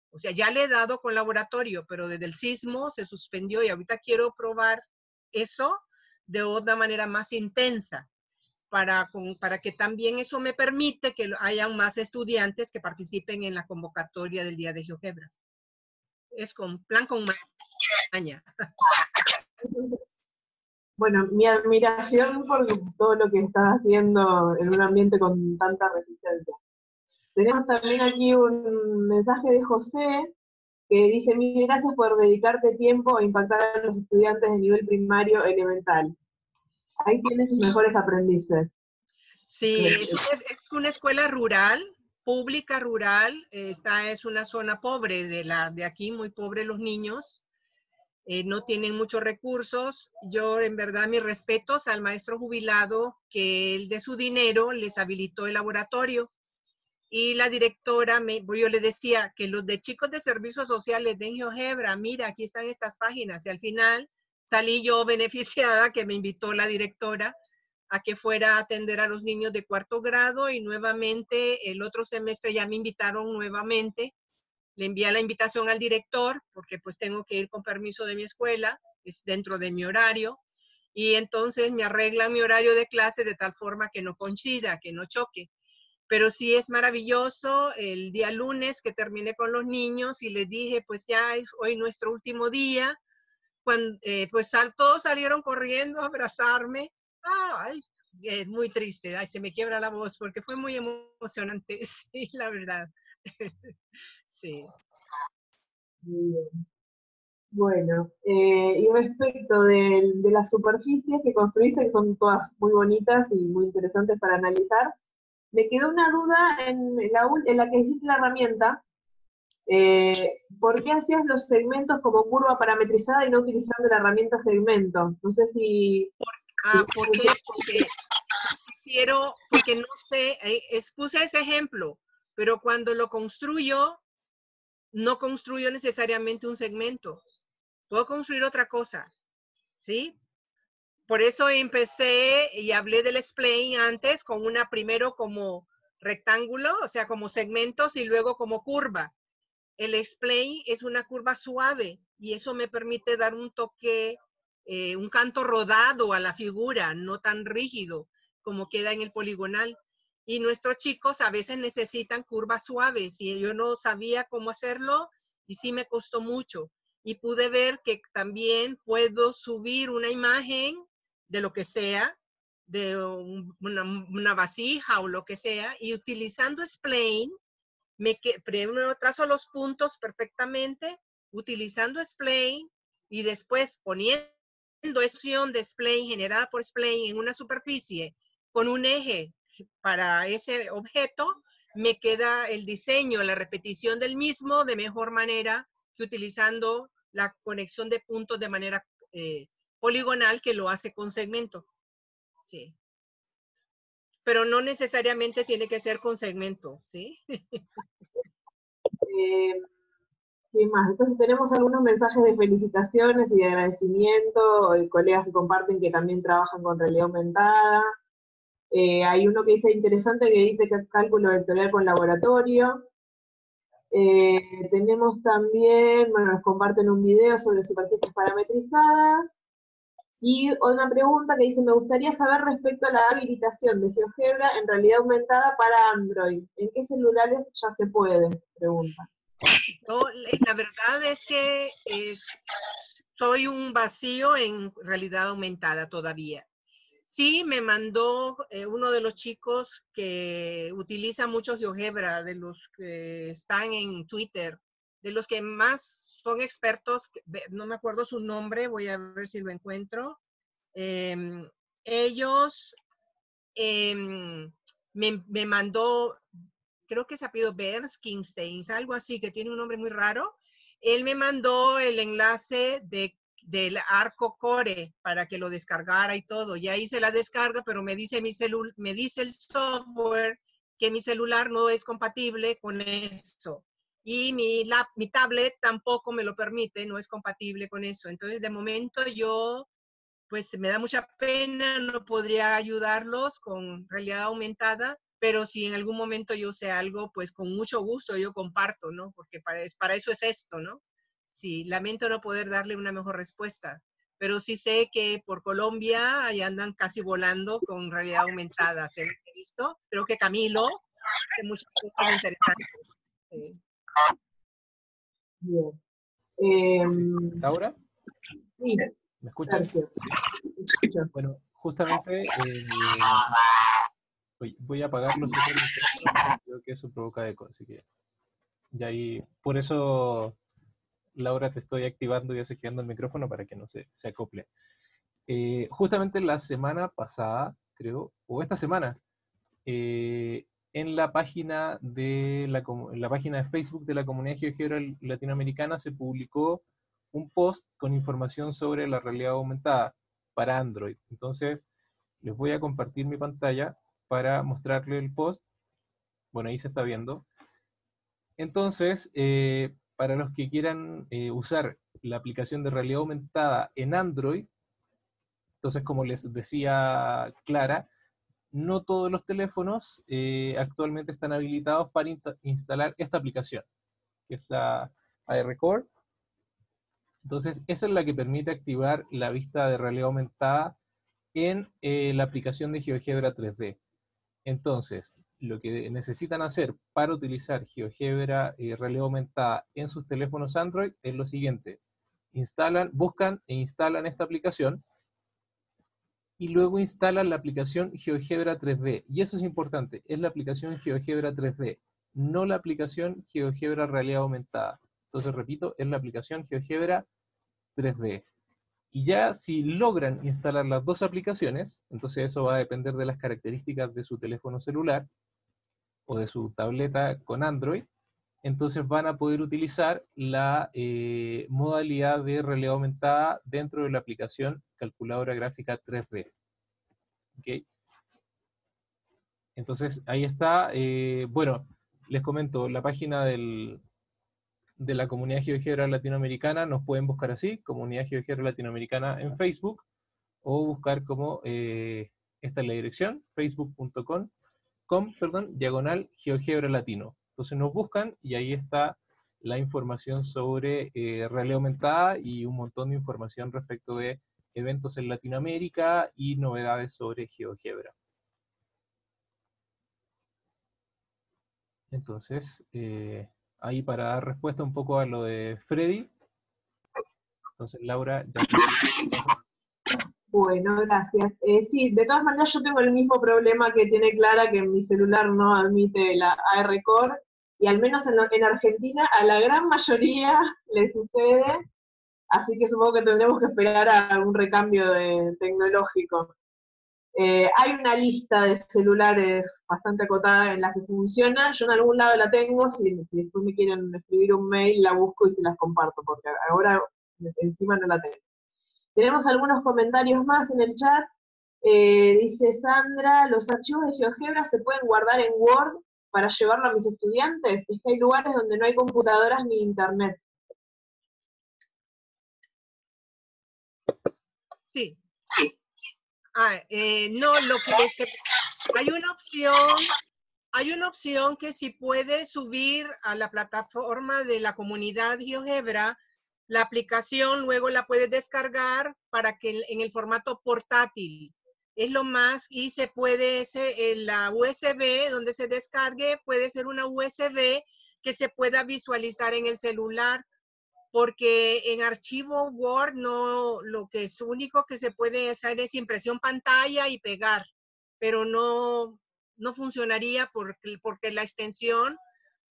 O sea, ya le he dado con laboratorio, pero desde el sismo se suspendió y ahorita quiero probar eso de otra manera más intensa para, para que también eso me permite que haya más estudiantes que participen en la convocatoria del Día de GeoGebra. Es con plan con maña. Bueno, mi admiración por todo lo que estás haciendo en un ambiente con tanta resistencia. Tenemos también aquí un mensaje de José que dice, mil gracias por dedicarte tiempo a impactar a los estudiantes de nivel primario elemental. Ahí tienes sus mejores aprendices. Sí, es, una escuela rural, pública rural, esta es una zona pobre de, la, de aquí, muy pobre los niños, eh, no tienen muchos recursos. Yo, en verdad, mis respetos al maestro jubilado que él de su dinero les habilitó el laboratorio. Y la directora, me, yo le decía que los de chicos de servicios sociales den GeoGebra, mira, aquí están estas páginas. Y al final salí yo beneficiada que me invitó la directora a que fuera a atender a los niños de cuarto grado y nuevamente el otro semestre ya me invitaron nuevamente le envía la invitación al director porque pues tengo que ir con permiso de mi escuela, es dentro de mi horario, y entonces me arreglan mi horario de clase de tal forma que no coincida, que no choque. Pero sí es maravilloso el día lunes que terminé con los niños y les dije, pues ya es hoy nuestro último día, cuando, eh, pues todos salieron corriendo a abrazarme. Ay, es muy triste, ay, se me quiebra la voz porque fue muy emocionante, sí, la verdad. sí. Bueno, eh, y respecto de, las superficies que construiste, que son todas muy bonitas y muy interesantes para analizar, me quedó una duda en la, en la que hiciste la herramienta. Eh, ¿Por qué hacías los segmentos como curva parametrizada y no utilizando la herramienta segmento? No sé si... ah, ¿por qué? Porque quiero, porque no sé, eh, expuse ese ejemplo pero cuando lo construyo, no construyo necesariamente un segmento. Puedo construir otra cosa, ¿sí? Por eso empecé y hablé del spline antes con una primero como rectángulo, o sea, como segmentos y luego como curva. El spline es una curva suave y eso me permite dar un toque, eh, un canto rodado a la figura, no tan rígido como queda en el poligonal. Y nuestros chicos a veces necesitan curvas suaves y yo no sabía cómo hacerlo y sí me costó mucho. Y pude ver que también puedo subir una imagen de lo que sea, de una, vasija o lo que sea, y utilizando Spline, me primero trazo los puntos perfectamente, utilizando Spline y después poniendo acción de Spline generada por Spline en una superficie con un eje para ese objeto, me queda el diseño, la repetición del mismo de mejor manera que utilizando la conexión de puntos de manera eh, poligonal que lo hace con segmento. Sí. Pero no necesariamente tiene que ser con segmento, ¿sí? Eh, ¿Qué más? Entonces tenemos algunos mensajes de felicitaciones y de agradecimiento, colegas que comparten que también trabajan con realidad aumentada. Eh, hay uno que dice interesante que dice que es cálculo vectorial con laboratorio. Eh, tenemos también, bueno, nos comparten un video sobre superficies parametrizadas. Y una pregunta que dice, me gustaría saber respecto a la habilitación de GeoGebra en realidad aumentada para Android. ¿En qué celulares ya se puede? Pregunta. la verdad es que eh, soy un vacío en realidad aumentada todavía. Sí, me mandó eh, uno de los chicos que utiliza mucho GeoGebra, de los que están en Twitter, de los que más son expertos, no me acuerdo su nombre, voy a ver si lo encuentro. Em, ellos em, me, mandó, creo que se ha pedido Berskinstein, algo así, que tiene un nombre muy raro. Él me mandó el enlace de del arco core para que lo descargara y todo. Ya hice la descarga, pero me dice mi celu me dice el software que mi celular no es compatible con eso. Y mi, mi tablet tampoco me lo permite, no es compatible con eso. Entonces, de momento yo, pues me da mucha pena, no podría ayudarlos con realidad aumentada, pero si en algún momento yo sé algo, pues con mucho gusto yo comparto, ¿no? Porque para, para eso es esto, ¿no? Sí, lamento no poder darle una mejor respuesta, pero sí sé que por Colombia ahí andan casi volando con realidad aumentada, ¿se he visto? Creo que Camilo hace muchas cosas interesantes. Bien. Em, ¿Laura? sí, ¿Me escuchas? Escucho. Bueno, justamente eh, voy, voy a apagar los otros micrófonos, creo que eso provoca eco, así que y ahí, por eso Laura te estoy activando y activando el micrófono para que no se, se acople. Eh, justamente la semana pasada, creo, o esta semana, eh, en la página de la, página de Facebook de la comunidad GeoGebra latinoamericana se publicó un post con información sobre la realidad aumentada para Android. Entonces, les voy a compartir mi pantalla para mostrarle el post. Bueno, ahí se está viendo. Entonces, eh, para los que quieran eh, usar la aplicación de realidad aumentada en Android, entonces, como les decía Clara, no todos los teléfonos eh, actualmente están habilitados para insta- instalar esta aplicación, que es la iRecord. Entonces, esa es la que permite activar la vista de realidad aumentada en eh, la aplicación de GeoGebra 3D. Entonces, lo que necesitan hacer para utilizar GeoGebra eh, realidad aumentada en sus teléfonos Android es lo siguiente. Instalan, buscan e instalan esta aplicación y luego instalan la aplicación GeoGebra 3D. Y eso es importante, es la aplicación GeoGebra 3D, no la aplicación GeoGebra realidad aumentada. Entonces, repito, es la aplicación GeoGebra 3D. Y ya si logran instalar las dos aplicaciones, entonces eso va a depender de las características de su teléfono celular o de su tableta con Android, entonces van a poder utilizar la eh, modalidad de realidad aumentada dentro de la aplicación calculadora gráfica 3D. ¿Ok? Entonces ahí está. eh, bueno, les comento, la página del, de la Comunidad GeoGebra Latinoamericana nos pueden buscar así, Comunidad GeoGebra Latinoamericana en Facebook, o buscar como, eh, esta es la dirección, facebook.com, com, perdón, diagonal GeoGebra Latino. Entonces nos buscan y ahí está la información sobre eh, realidad aumentada y un montón de información respecto de eventos en Latinoamérica y novedades sobre GeoGebra. Entonces, eh, ahí para dar respuesta un poco a lo de Freddy. Entonces, Laura, ya Bueno, gracias. Eh, sí, de todas maneras yo tengo el mismo problema que tiene Clara, que mi celular no admite la ARCore, y al menos en, en Argentina a la gran mayoría le sucede, así que supongo que tendremos que esperar a un recambio de- tecnológico. Eh, hay una lista de celulares bastante acotada en las que funciona, yo en algún lado la tengo, si, si después me quieren escribir un mail la busco y se las comparto, porque ahora encima no la tengo. Tenemos algunos comentarios más en el chat. Eh, dice Sandra, los archivos de GeoGebra se pueden guardar en Word para llevarlo a mis estudiantes. Es que hay lugares donde no hay computadoras ni internet. Sí. Ah, eh, no, lo que hay una opción, hay una opción que si puedes subir a la plataforma de la comunidad GeoGebra, la aplicación luego la puedes descargar para que en el formato portátil. Es lo más, y se puede, ese, en la USB donde se descargue, puede ser una USB que se pueda visualizar en el celular porque en archivo Word no, lo que es único que se puede hacer es impresión pantalla y pegar, pero no, no funcionaría porque, porque la extensión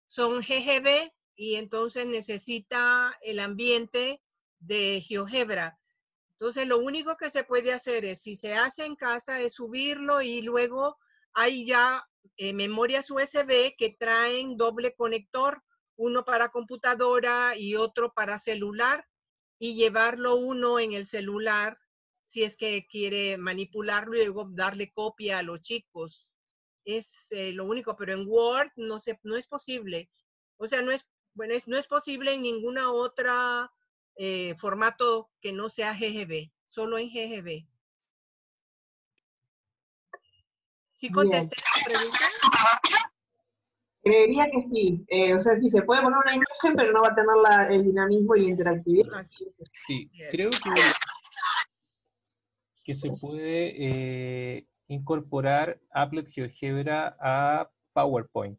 son GGB y entonces necesita el ambiente de GeoGebra. Entonces lo único que se puede hacer es, si se hace en casa, es subirlo y luego hay ya eh, memorias USB que traen doble conector uno para computadora y otro para celular, y llevarlo uno en el celular si es que quiere manipularlo y luego darle copia a los chicos. Es eh, lo único, pero en Word no, se, no es posible. O sea, no es, bueno, es, no es posible en ninguna otra eh, formato que no sea GGB, solo en GGB. ¿Sí contesté la pregunta? Creería que sí. Eh, o sea, sí se puede poner una imagen, pero no va a tener la, el dinamismo y la interactividad. Ah, Sí, creo que, que se puede eh, incorporar Applet GeoGebra a PowerPoint.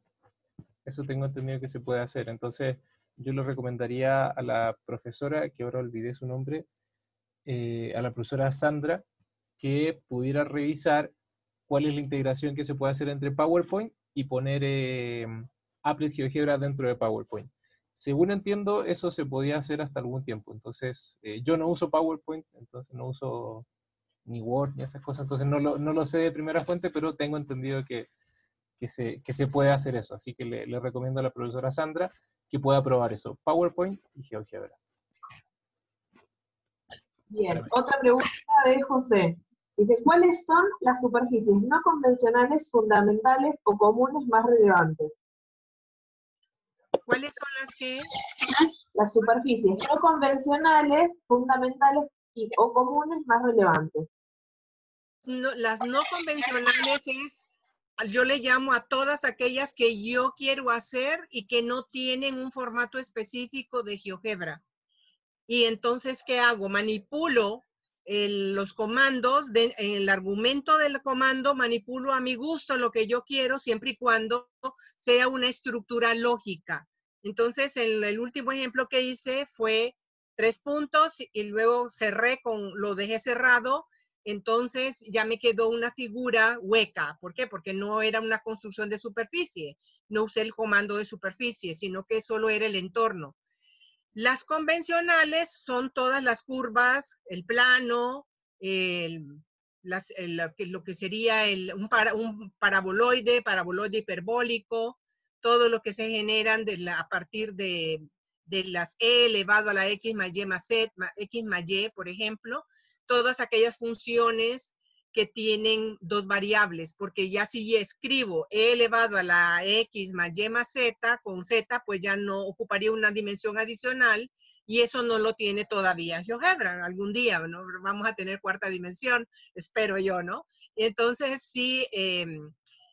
Eso tengo entendido que se puede hacer. Entonces, yo le recomendaría a la profesora, que ahora olvidé su nombre, eh, a la profesora Sandra, que pudiera revisar cuál es la integración que se puede hacer entre PowerPoint y poner eh, Applet GeoGebra dentro de PowerPoint. Según entiendo, eso se podía hacer hasta algún tiempo. Entonces, eh, yo no uso PowerPoint, entonces no uso ni Word ni esas cosas, entonces no lo, no lo sé de primera fuente, pero tengo entendido que, que, se, que se puede hacer eso. Así que le, le recomiendo a la profesora Sandra que pueda probar eso, PowerPoint y GeoGebra. Bien, otra pregunta de José. Dice, ¿cuáles son las superficies no convencionales fundamentales o comunes más relevantes? ¿Cuáles son las que? Las superficies no convencionales, fundamentales y, o comunes más relevantes. No, las no convencionales es, yo le llamo a todas aquellas que yo quiero hacer y que no tienen un formato específico de GeoGebra. Y entonces, ¿qué hago? Manipulo los comandos, de, el argumento del comando, manipulo a mi gusto lo que yo quiero, siempre y cuando sea una estructura lógica. Entonces, el, el último ejemplo que hice fue tres puntos y luego cerré con, lo dejé cerrado, entonces ya me quedó una figura hueca. ¿Por qué? Porque no era una construcción de superficie, no usé el comando de superficie, sino que solo era el entorno. Las convencionales son todas las curvas, el plano, lo, que, sería el- un, para- un paraboloide, paraboloide hiperbólico, todo lo que se generan a partir de, de las e elevado a la x más y más z, x más y, por ejemplo, todas aquellas funciones que tienen dos variables, porque ya si escribo e elevado a la x más y más z con z, pues ya no ocuparía una dimensión adicional y eso no lo tiene todavía GeoGebra. Algún día ¿no? vamos a tener cuarta dimensión, espero yo, ¿no? Entonces, sí, eh,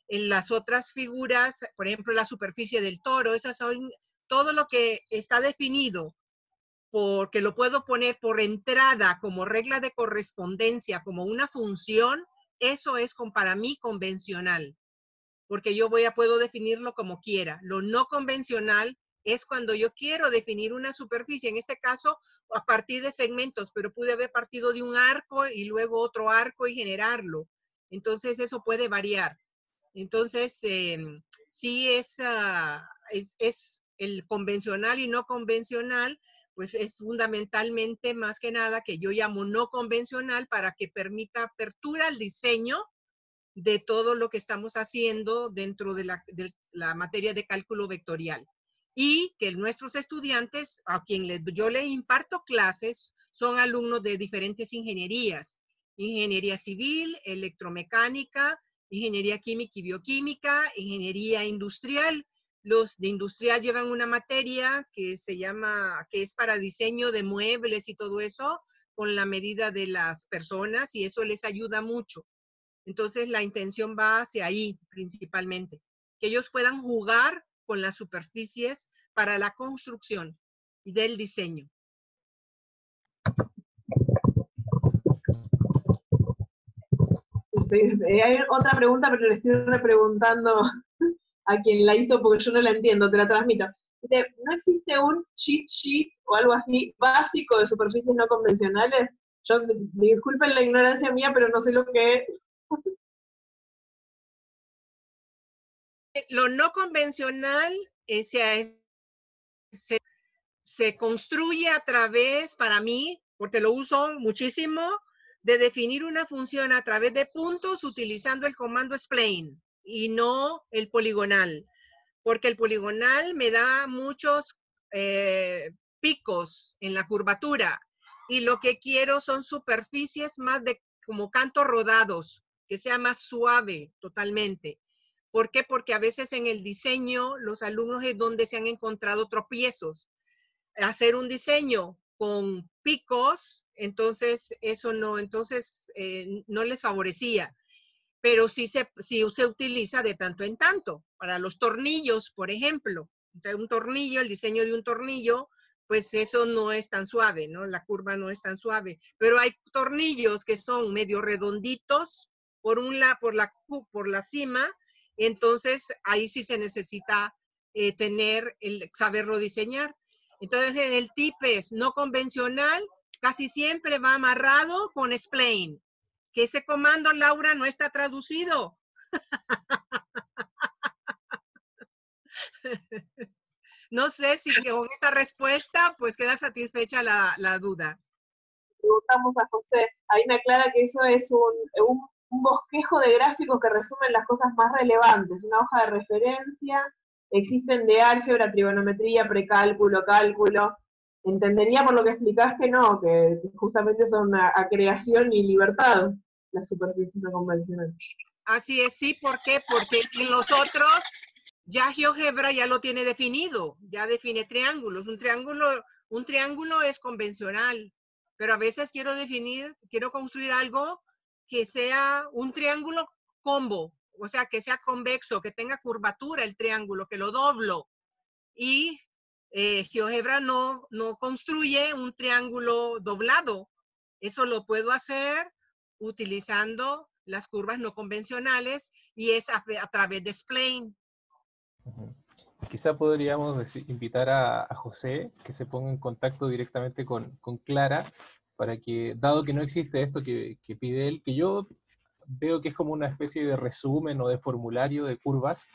en las otras figuras, por ejemplo, la superficie del toro, esas son todo lo que está definido porque lo puedo poner por entrada como regla de correspondencia, como una función, eso es con, para mí convencional, porque yo voy a puedo definirlo como quiera. Lo no convencional es cuando yo quiero definir una superficie, en este caso a partir de segmentos, pero pude haber partido de un arco y luego otro arco y generarlo. Entonces eso puede variar. Entonces, eh, sí es, uh, es, es el convencional y no convencional, pues es fundamentalmente más que nada que yo llamo no convencional para que permita apertura al diseño de todo lo que estamos haciendo dentro de la, materia de cálculo vectorial. Y que nuestros estudiantes, a quien le, yo le imparto clases, son alumnos de diferentes ingenierías. Ingeniería civil, electromecánica, ingeniería química y bioquímica, ingeniería industrial, los de industrial llevan una materia que se llama, que es para diseño de muebles y todo eso, con la medida de las personas y eso les ayuda mucho. Entonces la intención va hacia ahí principalmente, que ellos puedan jugar con las superficies para la construcción y del diseño. Estoy- hay otra pregunta, pero le estoy repreguntando a quien la hizo porque yo no la entiendo, te la transmito. Dice, ¿No existe un cheat sheet o algo así básico de superficies no convencionales? Yo, disculpen la ignorancia mía, pero no sé lo que es. Lo no convencional eh, se, se, se construye a través, para mí, porque lo uso muchísimo, de definir una función a través de puntos utilizando el comando spline y no el poligonal, porque el poligonal me da muchos eh, picos en la curvatura y lo que quiero son superficies más de como cantos rodados, que sea más suave totalmente. ¿Por qué? Porque a veces en el diseño los alumnos es donde se han encontrado tropiezos. Hacer un diseño con picos, entonces eso no, entonces eh, no les favorecía. Pero sí se, sí se utiliza de tanto en tanto. Para los tornillos, por ejemplo, un tornillo, el diseño de un tornillo, pues eso no es tan suave, ¿no? La curva no es tan suave. Pero hay tornillos que son medio redonditos por un lado, por la, por la cima, entonces ahí sí se necesita eh, tener el saberlo diseñar. Entonces el tip es no convencional, casi siempre va amarrado con explain. Que ese comando, Laura, no está traducido. no sé si con esa respuesta pues queda satisfecha la, duda. Preguntamos a José, ahí me aclara que eso es un, bosquejo de gráficos que resumen las cosas más relevantes, una hoja de referencia, existen de álgebra, trigonometría, precálculo, cálculo, entendería por lo que explicás que no, que justamente son a, creación y libertad la superficie convencional. Así es, sí, ¿por qué? Porque en los otros ya GeoGebra ya lo tiene definido, ya define triángulos. Un triángulo, un triángulo es convencional, pero a veces quiero definir, quiero construir algo que sea un triángulo combo, o sea, que sea convexo, que tenga curvatura el triángulo, que lo doblo. Y eh, GeoGebra no, no construye un triángulo doblado. Eso lo puedo hacer utilizando las curvas no convencionales y es a, través de Spline. Quizá podríamos invitar a, José que se ponga en contacto directamente con, Clara para que, dado que no existe esto que, que, pide él, que yo veo que es como una especie de resumen o de formulario de curvas,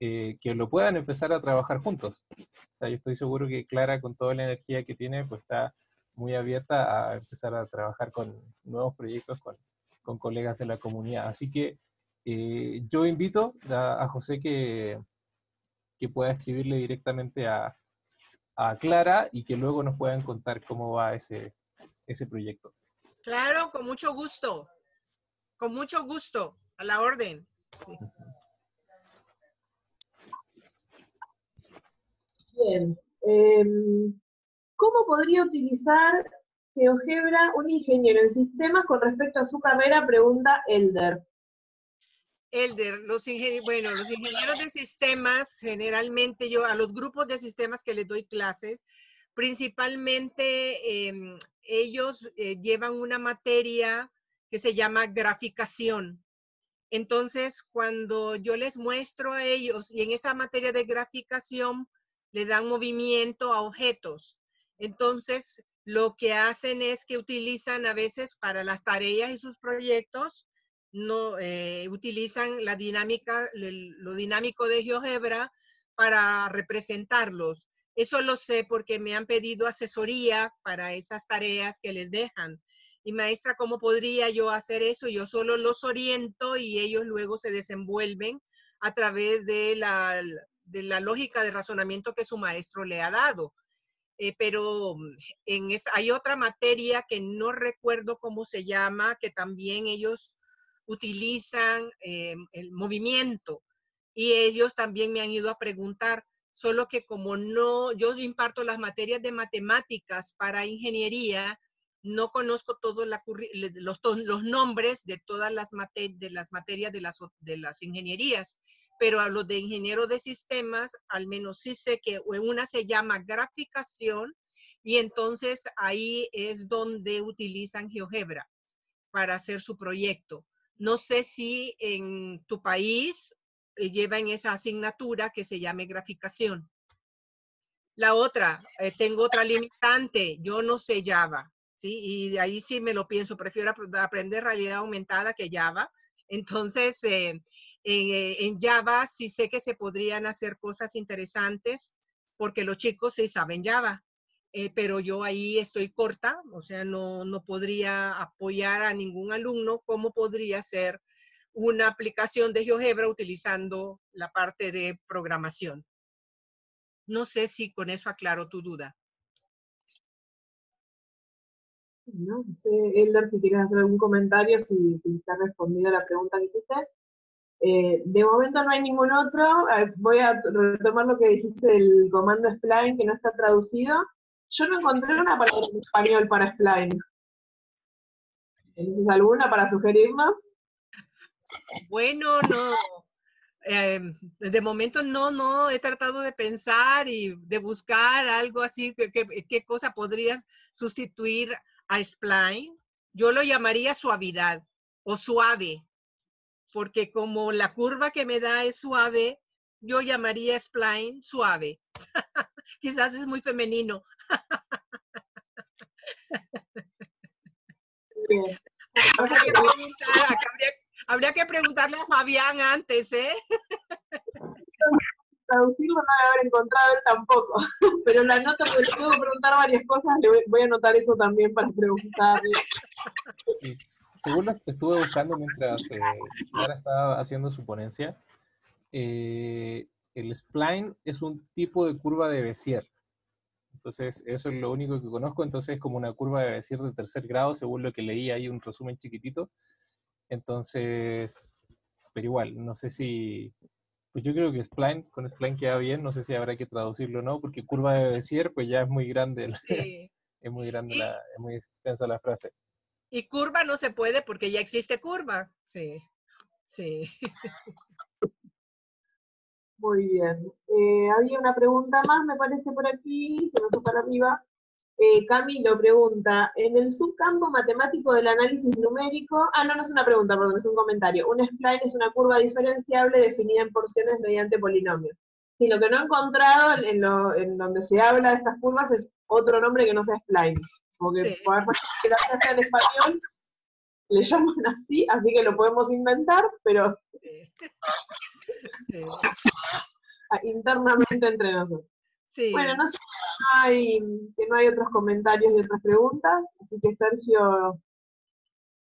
eh, que lo puedan empezar a trabajar juntos. O sea, yo estoy seguro que Clara, con toda la energía que tiene, pues está muy abierta a empezar a trabajar con nuevos proyectos con, con colegas de la comunidad. Así que eh, yo invito a, José que, que, pueda escribirle directamente a, a, Clara y que luego nos puedan contar cómo va ese, ese proyecto. Claro, con mucho gusto. Con mucho gusto, a la orden. Sí. Bien. Em, ¿Cómo podría utilizar GeoGebra un ingeniero en sistemas con respecto a su carrera? Pregunta Elder. Elder, los ingenieros, bueno, los ingenieros de sistemas, generalmente yo a los grupos de sistemas que les doy clases, principalmente em, ellos eh, llevan una materia que se llama graficación. Entonces, cuando yo les muestro a ellos, y en esa materia de graficación, le dan movimiento a objetos. Entonces, lo que hacen es que utilizan a veces para las tareas y sus proyectos, no eh, utilizan la dinámica, lo dinámico de GeoGebra para representarlos. Eso lo sé porque me han pedido asesoría para esas tareas que les dejan. Y maestra, ¿cómo podría yo hacer eso? Yo solo los oriento y ellos luego se desenvuelven a través de la, de la lógica de razonamiento que su maestro le ha dado. Eh, pero mm, hay otra materia que no recuerdo cómo se llama, que también ellos utilizan eh, el movimiento y ellos también me han ido a preguntar, solo que como no, yo imparto las materias de matemáticas para ingeniería, no conozco todos los, nombres de todas las, materias de las ingenierías pero a los de ingeniero de sistemas, al menos sí sé que una se llama graficación y entonces ahí es donde utilizan GeoGebra para hacer su proyecto. No sé si en tu país eh, llevan esa asignatura que se llame graficación. La otra, eh, tengo otra limitante, yo no sé Java, ¿sí? Y ahí sí me lo pienso, prefiero aprender realidad aumentada que Java. Entonces, eh, eh, en Java sí sé que se podrían hacer cosas interesantes porque los chicos sí saben Java, eh, pero yo ahí estoy corta, o sea, no, no podría apoyar a ningún alumno cómo podría ser una aplicación de GeoGebra utilizando la parte de programación. No sé si con eso aclaro tu duda. No, sé, Elder, si quieres hacer algún comentario, si, si te ha respondido la pregunta que hiciste. Eh, de momento no hay ningún otro. voy a retomar lo que dijiste del comando spline que no está traducido. Yo no encontré una palabra en español para spline. ¿Tienes alguna para sugerirnos? Bueno, no. Em, de momento no, no, he tratado de pensar y de buscar algo así, qué cosa podrías sustituir a Spline. Yo lo llamaría suavidad o suave, porque como la curva que me da es suave, yo llamaría Spline suave. Quizás es muy femenino. habría, que preguntarle a Fabián antes, ¿eh? Traducirlo no debe haber encontrado él tampoco, pero la nota, porque le que preguntar varias cosas, le voy, a anotar eso también para preguntarle. Sí. Según lo que estuve buscando mientras eh, estaba haciendo su ponencia, eh, el spline es un tipo de curva de Bézier. Entonces, eso es lo único que conozco. Entonces, es como una curva de Bézier de tercer grado, según lo que leí ahí, un resumen chiquitito. Entonces, pero igual, no sé si... Pues yo creo que spline, con spline queda bien, no sé si habrá que traducirlo o no, porque curva de Bézier, pues ya es muy grande, es muy grande, la, es muy extensa la frase. Y curva no se puede porque ya existe curva. Sí, sí. Muy bien. Eh, había una pregunta más, me parece, por aquí, se me fue para arriba. Eh, Camilo pregunta, en el subcampo matemático del análisis numérico, ah, no, no es una pregunta, perdón, es un comentario. Un spline es una curva diferenciable definida en porciones mediante polinomios. Sí, lo que no he encontrado en, lo, en donde se habla de estas curvas es otro nombre que no sea spline. Porque sí. por en español le llaman así, así que lo podemos inventar, pero Ah, internamente entre nosotros. Bueno, no sé hay, que no hay otros comentarios y otras preguntas, así que Sergio,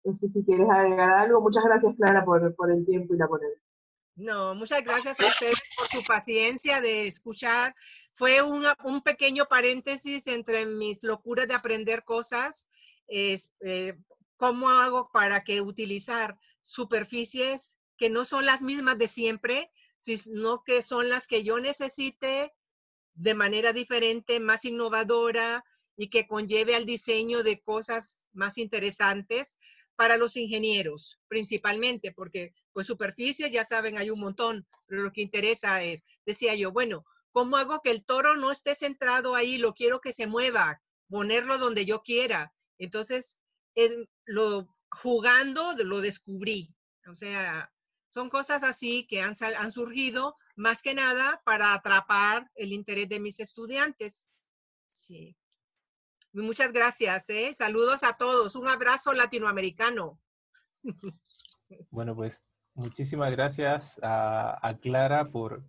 no sé si quieres agregar algo. Muchas gracias, Clara, por, por el tiempo y la ponencia. No, muchas gracias a ustedes por su paciencia de escuchar. Fue un pequeño paréntesis entre mis locuras de aprender cosas. Es, eh, ¿Cómo hago para que utilizar superficies que no son las mismas de siempre, sino que son las que yo necesite de manera diferente, más innovadora y que conlleve al diseño de cosas más interesantes para los ingenieros, principalmente, porque pues superficie, ya saben, hay un montón, pero lo que interesa es, decía yo, bueno, ¿cómo hago que el toro no esté centrado ahí? Lo quiero que se mueva, ponerlo donde yo quiera. Entonces, es, lo, jugando lo descubrí. O sea, son cosas así que han surgido más que nada para atrapar el interés de mis estudiantes. Sí. Muchas gracias. ¿eh? Saludos a todos. Un abrazo latinoamericano. Bueno, pues muchísimas gracias a, Clara por,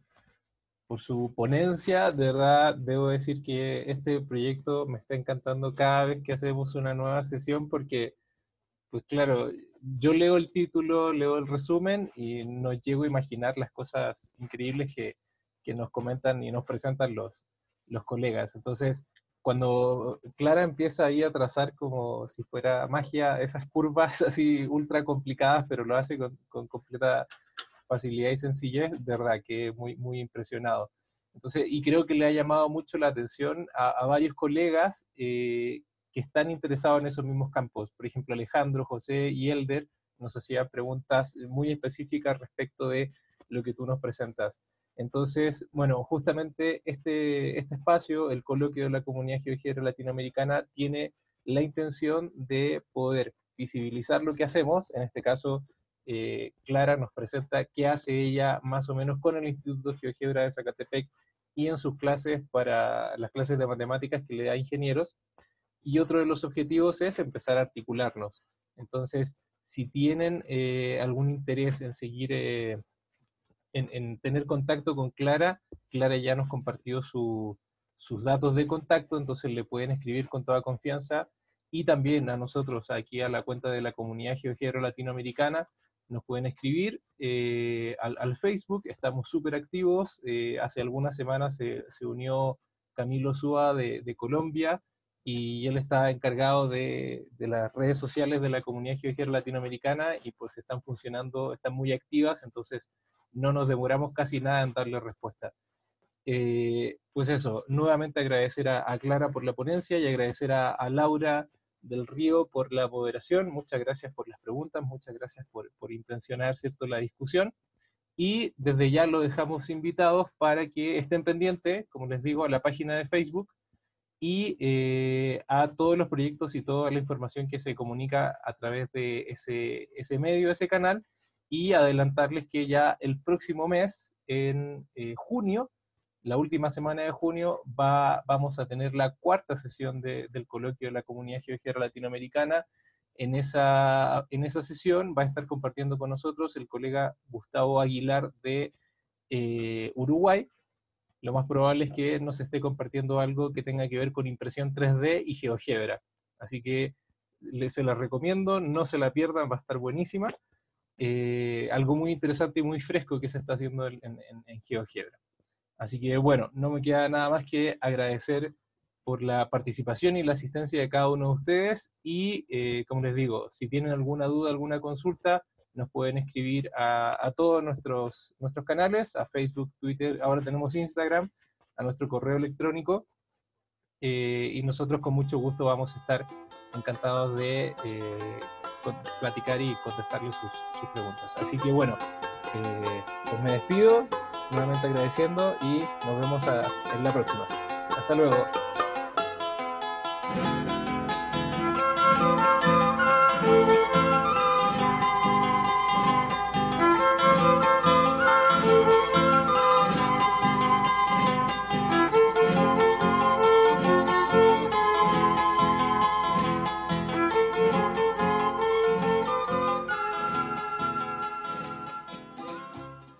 por su ponencia. De verdad, debo decir que este proyecto me está encantando cada vez que hacemos una nueva sesión porque pues claro, yo leo el título, leo el resumen y no llego a imaginar las cosas increíbles que, nos comentan y nos presentan los, los colegas. Entonces, cuando Clara empieza ahí a trazar como si fuera magia esas curvas así ultra complicadas, pero lo hace con, completa facilidad y sencillez, de verdad que muy, muy impresionado. Entonces, y creo que le ha llamado mucho la atención a, varios colegas eh, que están interesados en esos mismos campos. Por ejemplo, Alejandro, José y Elder nos hacían preguntas muy específicas respecto de lo que tú nos presentas. Entonces, bueno, justamente este, este espacio, el coloquio de la comunidad geográfica latinoamericana, tiene la intención de poder visibilizar lo que hacemos. En este caso, eh, Clara nos presenta qué hace ella más o menos con el Instituto GeoGebra de Zacatepec y en sus clases para las clases de matemáticas que le da a ingenieros. Y otro de los objetivos es empezar a articularnos. Entonces, si tienen eh, algún interés en seguir, eh, en, tener contacto con Clara, Clara ya nos compartió sus datos de contacto, entonces le pueden escribir con toda confianza. Y también a nosotros aquí a la cuenta de la comunidad GeoGero Latinoamericana, nos pueden escribir eh, al, Facebook, estamos súper activos, hace algunas semanas se, unió Camilo Súa de, de Colombia, y él está encargado de, de, las redes sociales de la comunidad geográfica latinoamericana y pues están funcionando, están muy activas, entonces no nos demoramos casi nada en darle respuesta. Eh, pues eso, nuevamente agradecer a, Clara por la ponencia y agradecer a, Laura del Río por la moderación, muchas gracias por las preguntas, muchas gracias por, por intencionar ¿cierto? la discusión. Y desde ya lo dejamos invitados para que estén pendientes, como les digo, a la página de Facebook y eh, a todos los proyectos y toda la información que se comunica a través de ese, ese medio, ese canal, y adelantarles que ya el próximo mes, en eh, junio, la última semana de junio, va, vamos a tener la cuarta sesión del coloquio de la Comunidad Geográfica Latinoamericana. En esa, en esa sesión va a estar compartiendo con nosotros el colega Gustavo Aguilar de eh, Uruguay. Lo más probable es que nos esté compartiendo algo que tenga que ver con impresión 3D y GeoGebra. Así que se la recomiendo, no se la pierdan, va a estar buenísima. Eh, algo muy interesante y muy fresco que se está haciendo en, en GeoGebra. Así que bueno, no me queda nada más que agradecer por la participación y la asistencia de cada uno de ustedes y eh, como les digo, si tienen alguna duda, alguna consulta, nos pueden escribir a, todos nuestros, nuestros canales, a Facebook, Twitter, ahora tenemos Instagram, a nuestro correo electrónico eh, y nosotros con mucho gusto vamos a estar encantados de eh, platicar y contestarles sus, sus, preguntas. Así que bueno, pues me despido, nuevamente agradeciendo y nos vemos en la próxima. Hasta luego.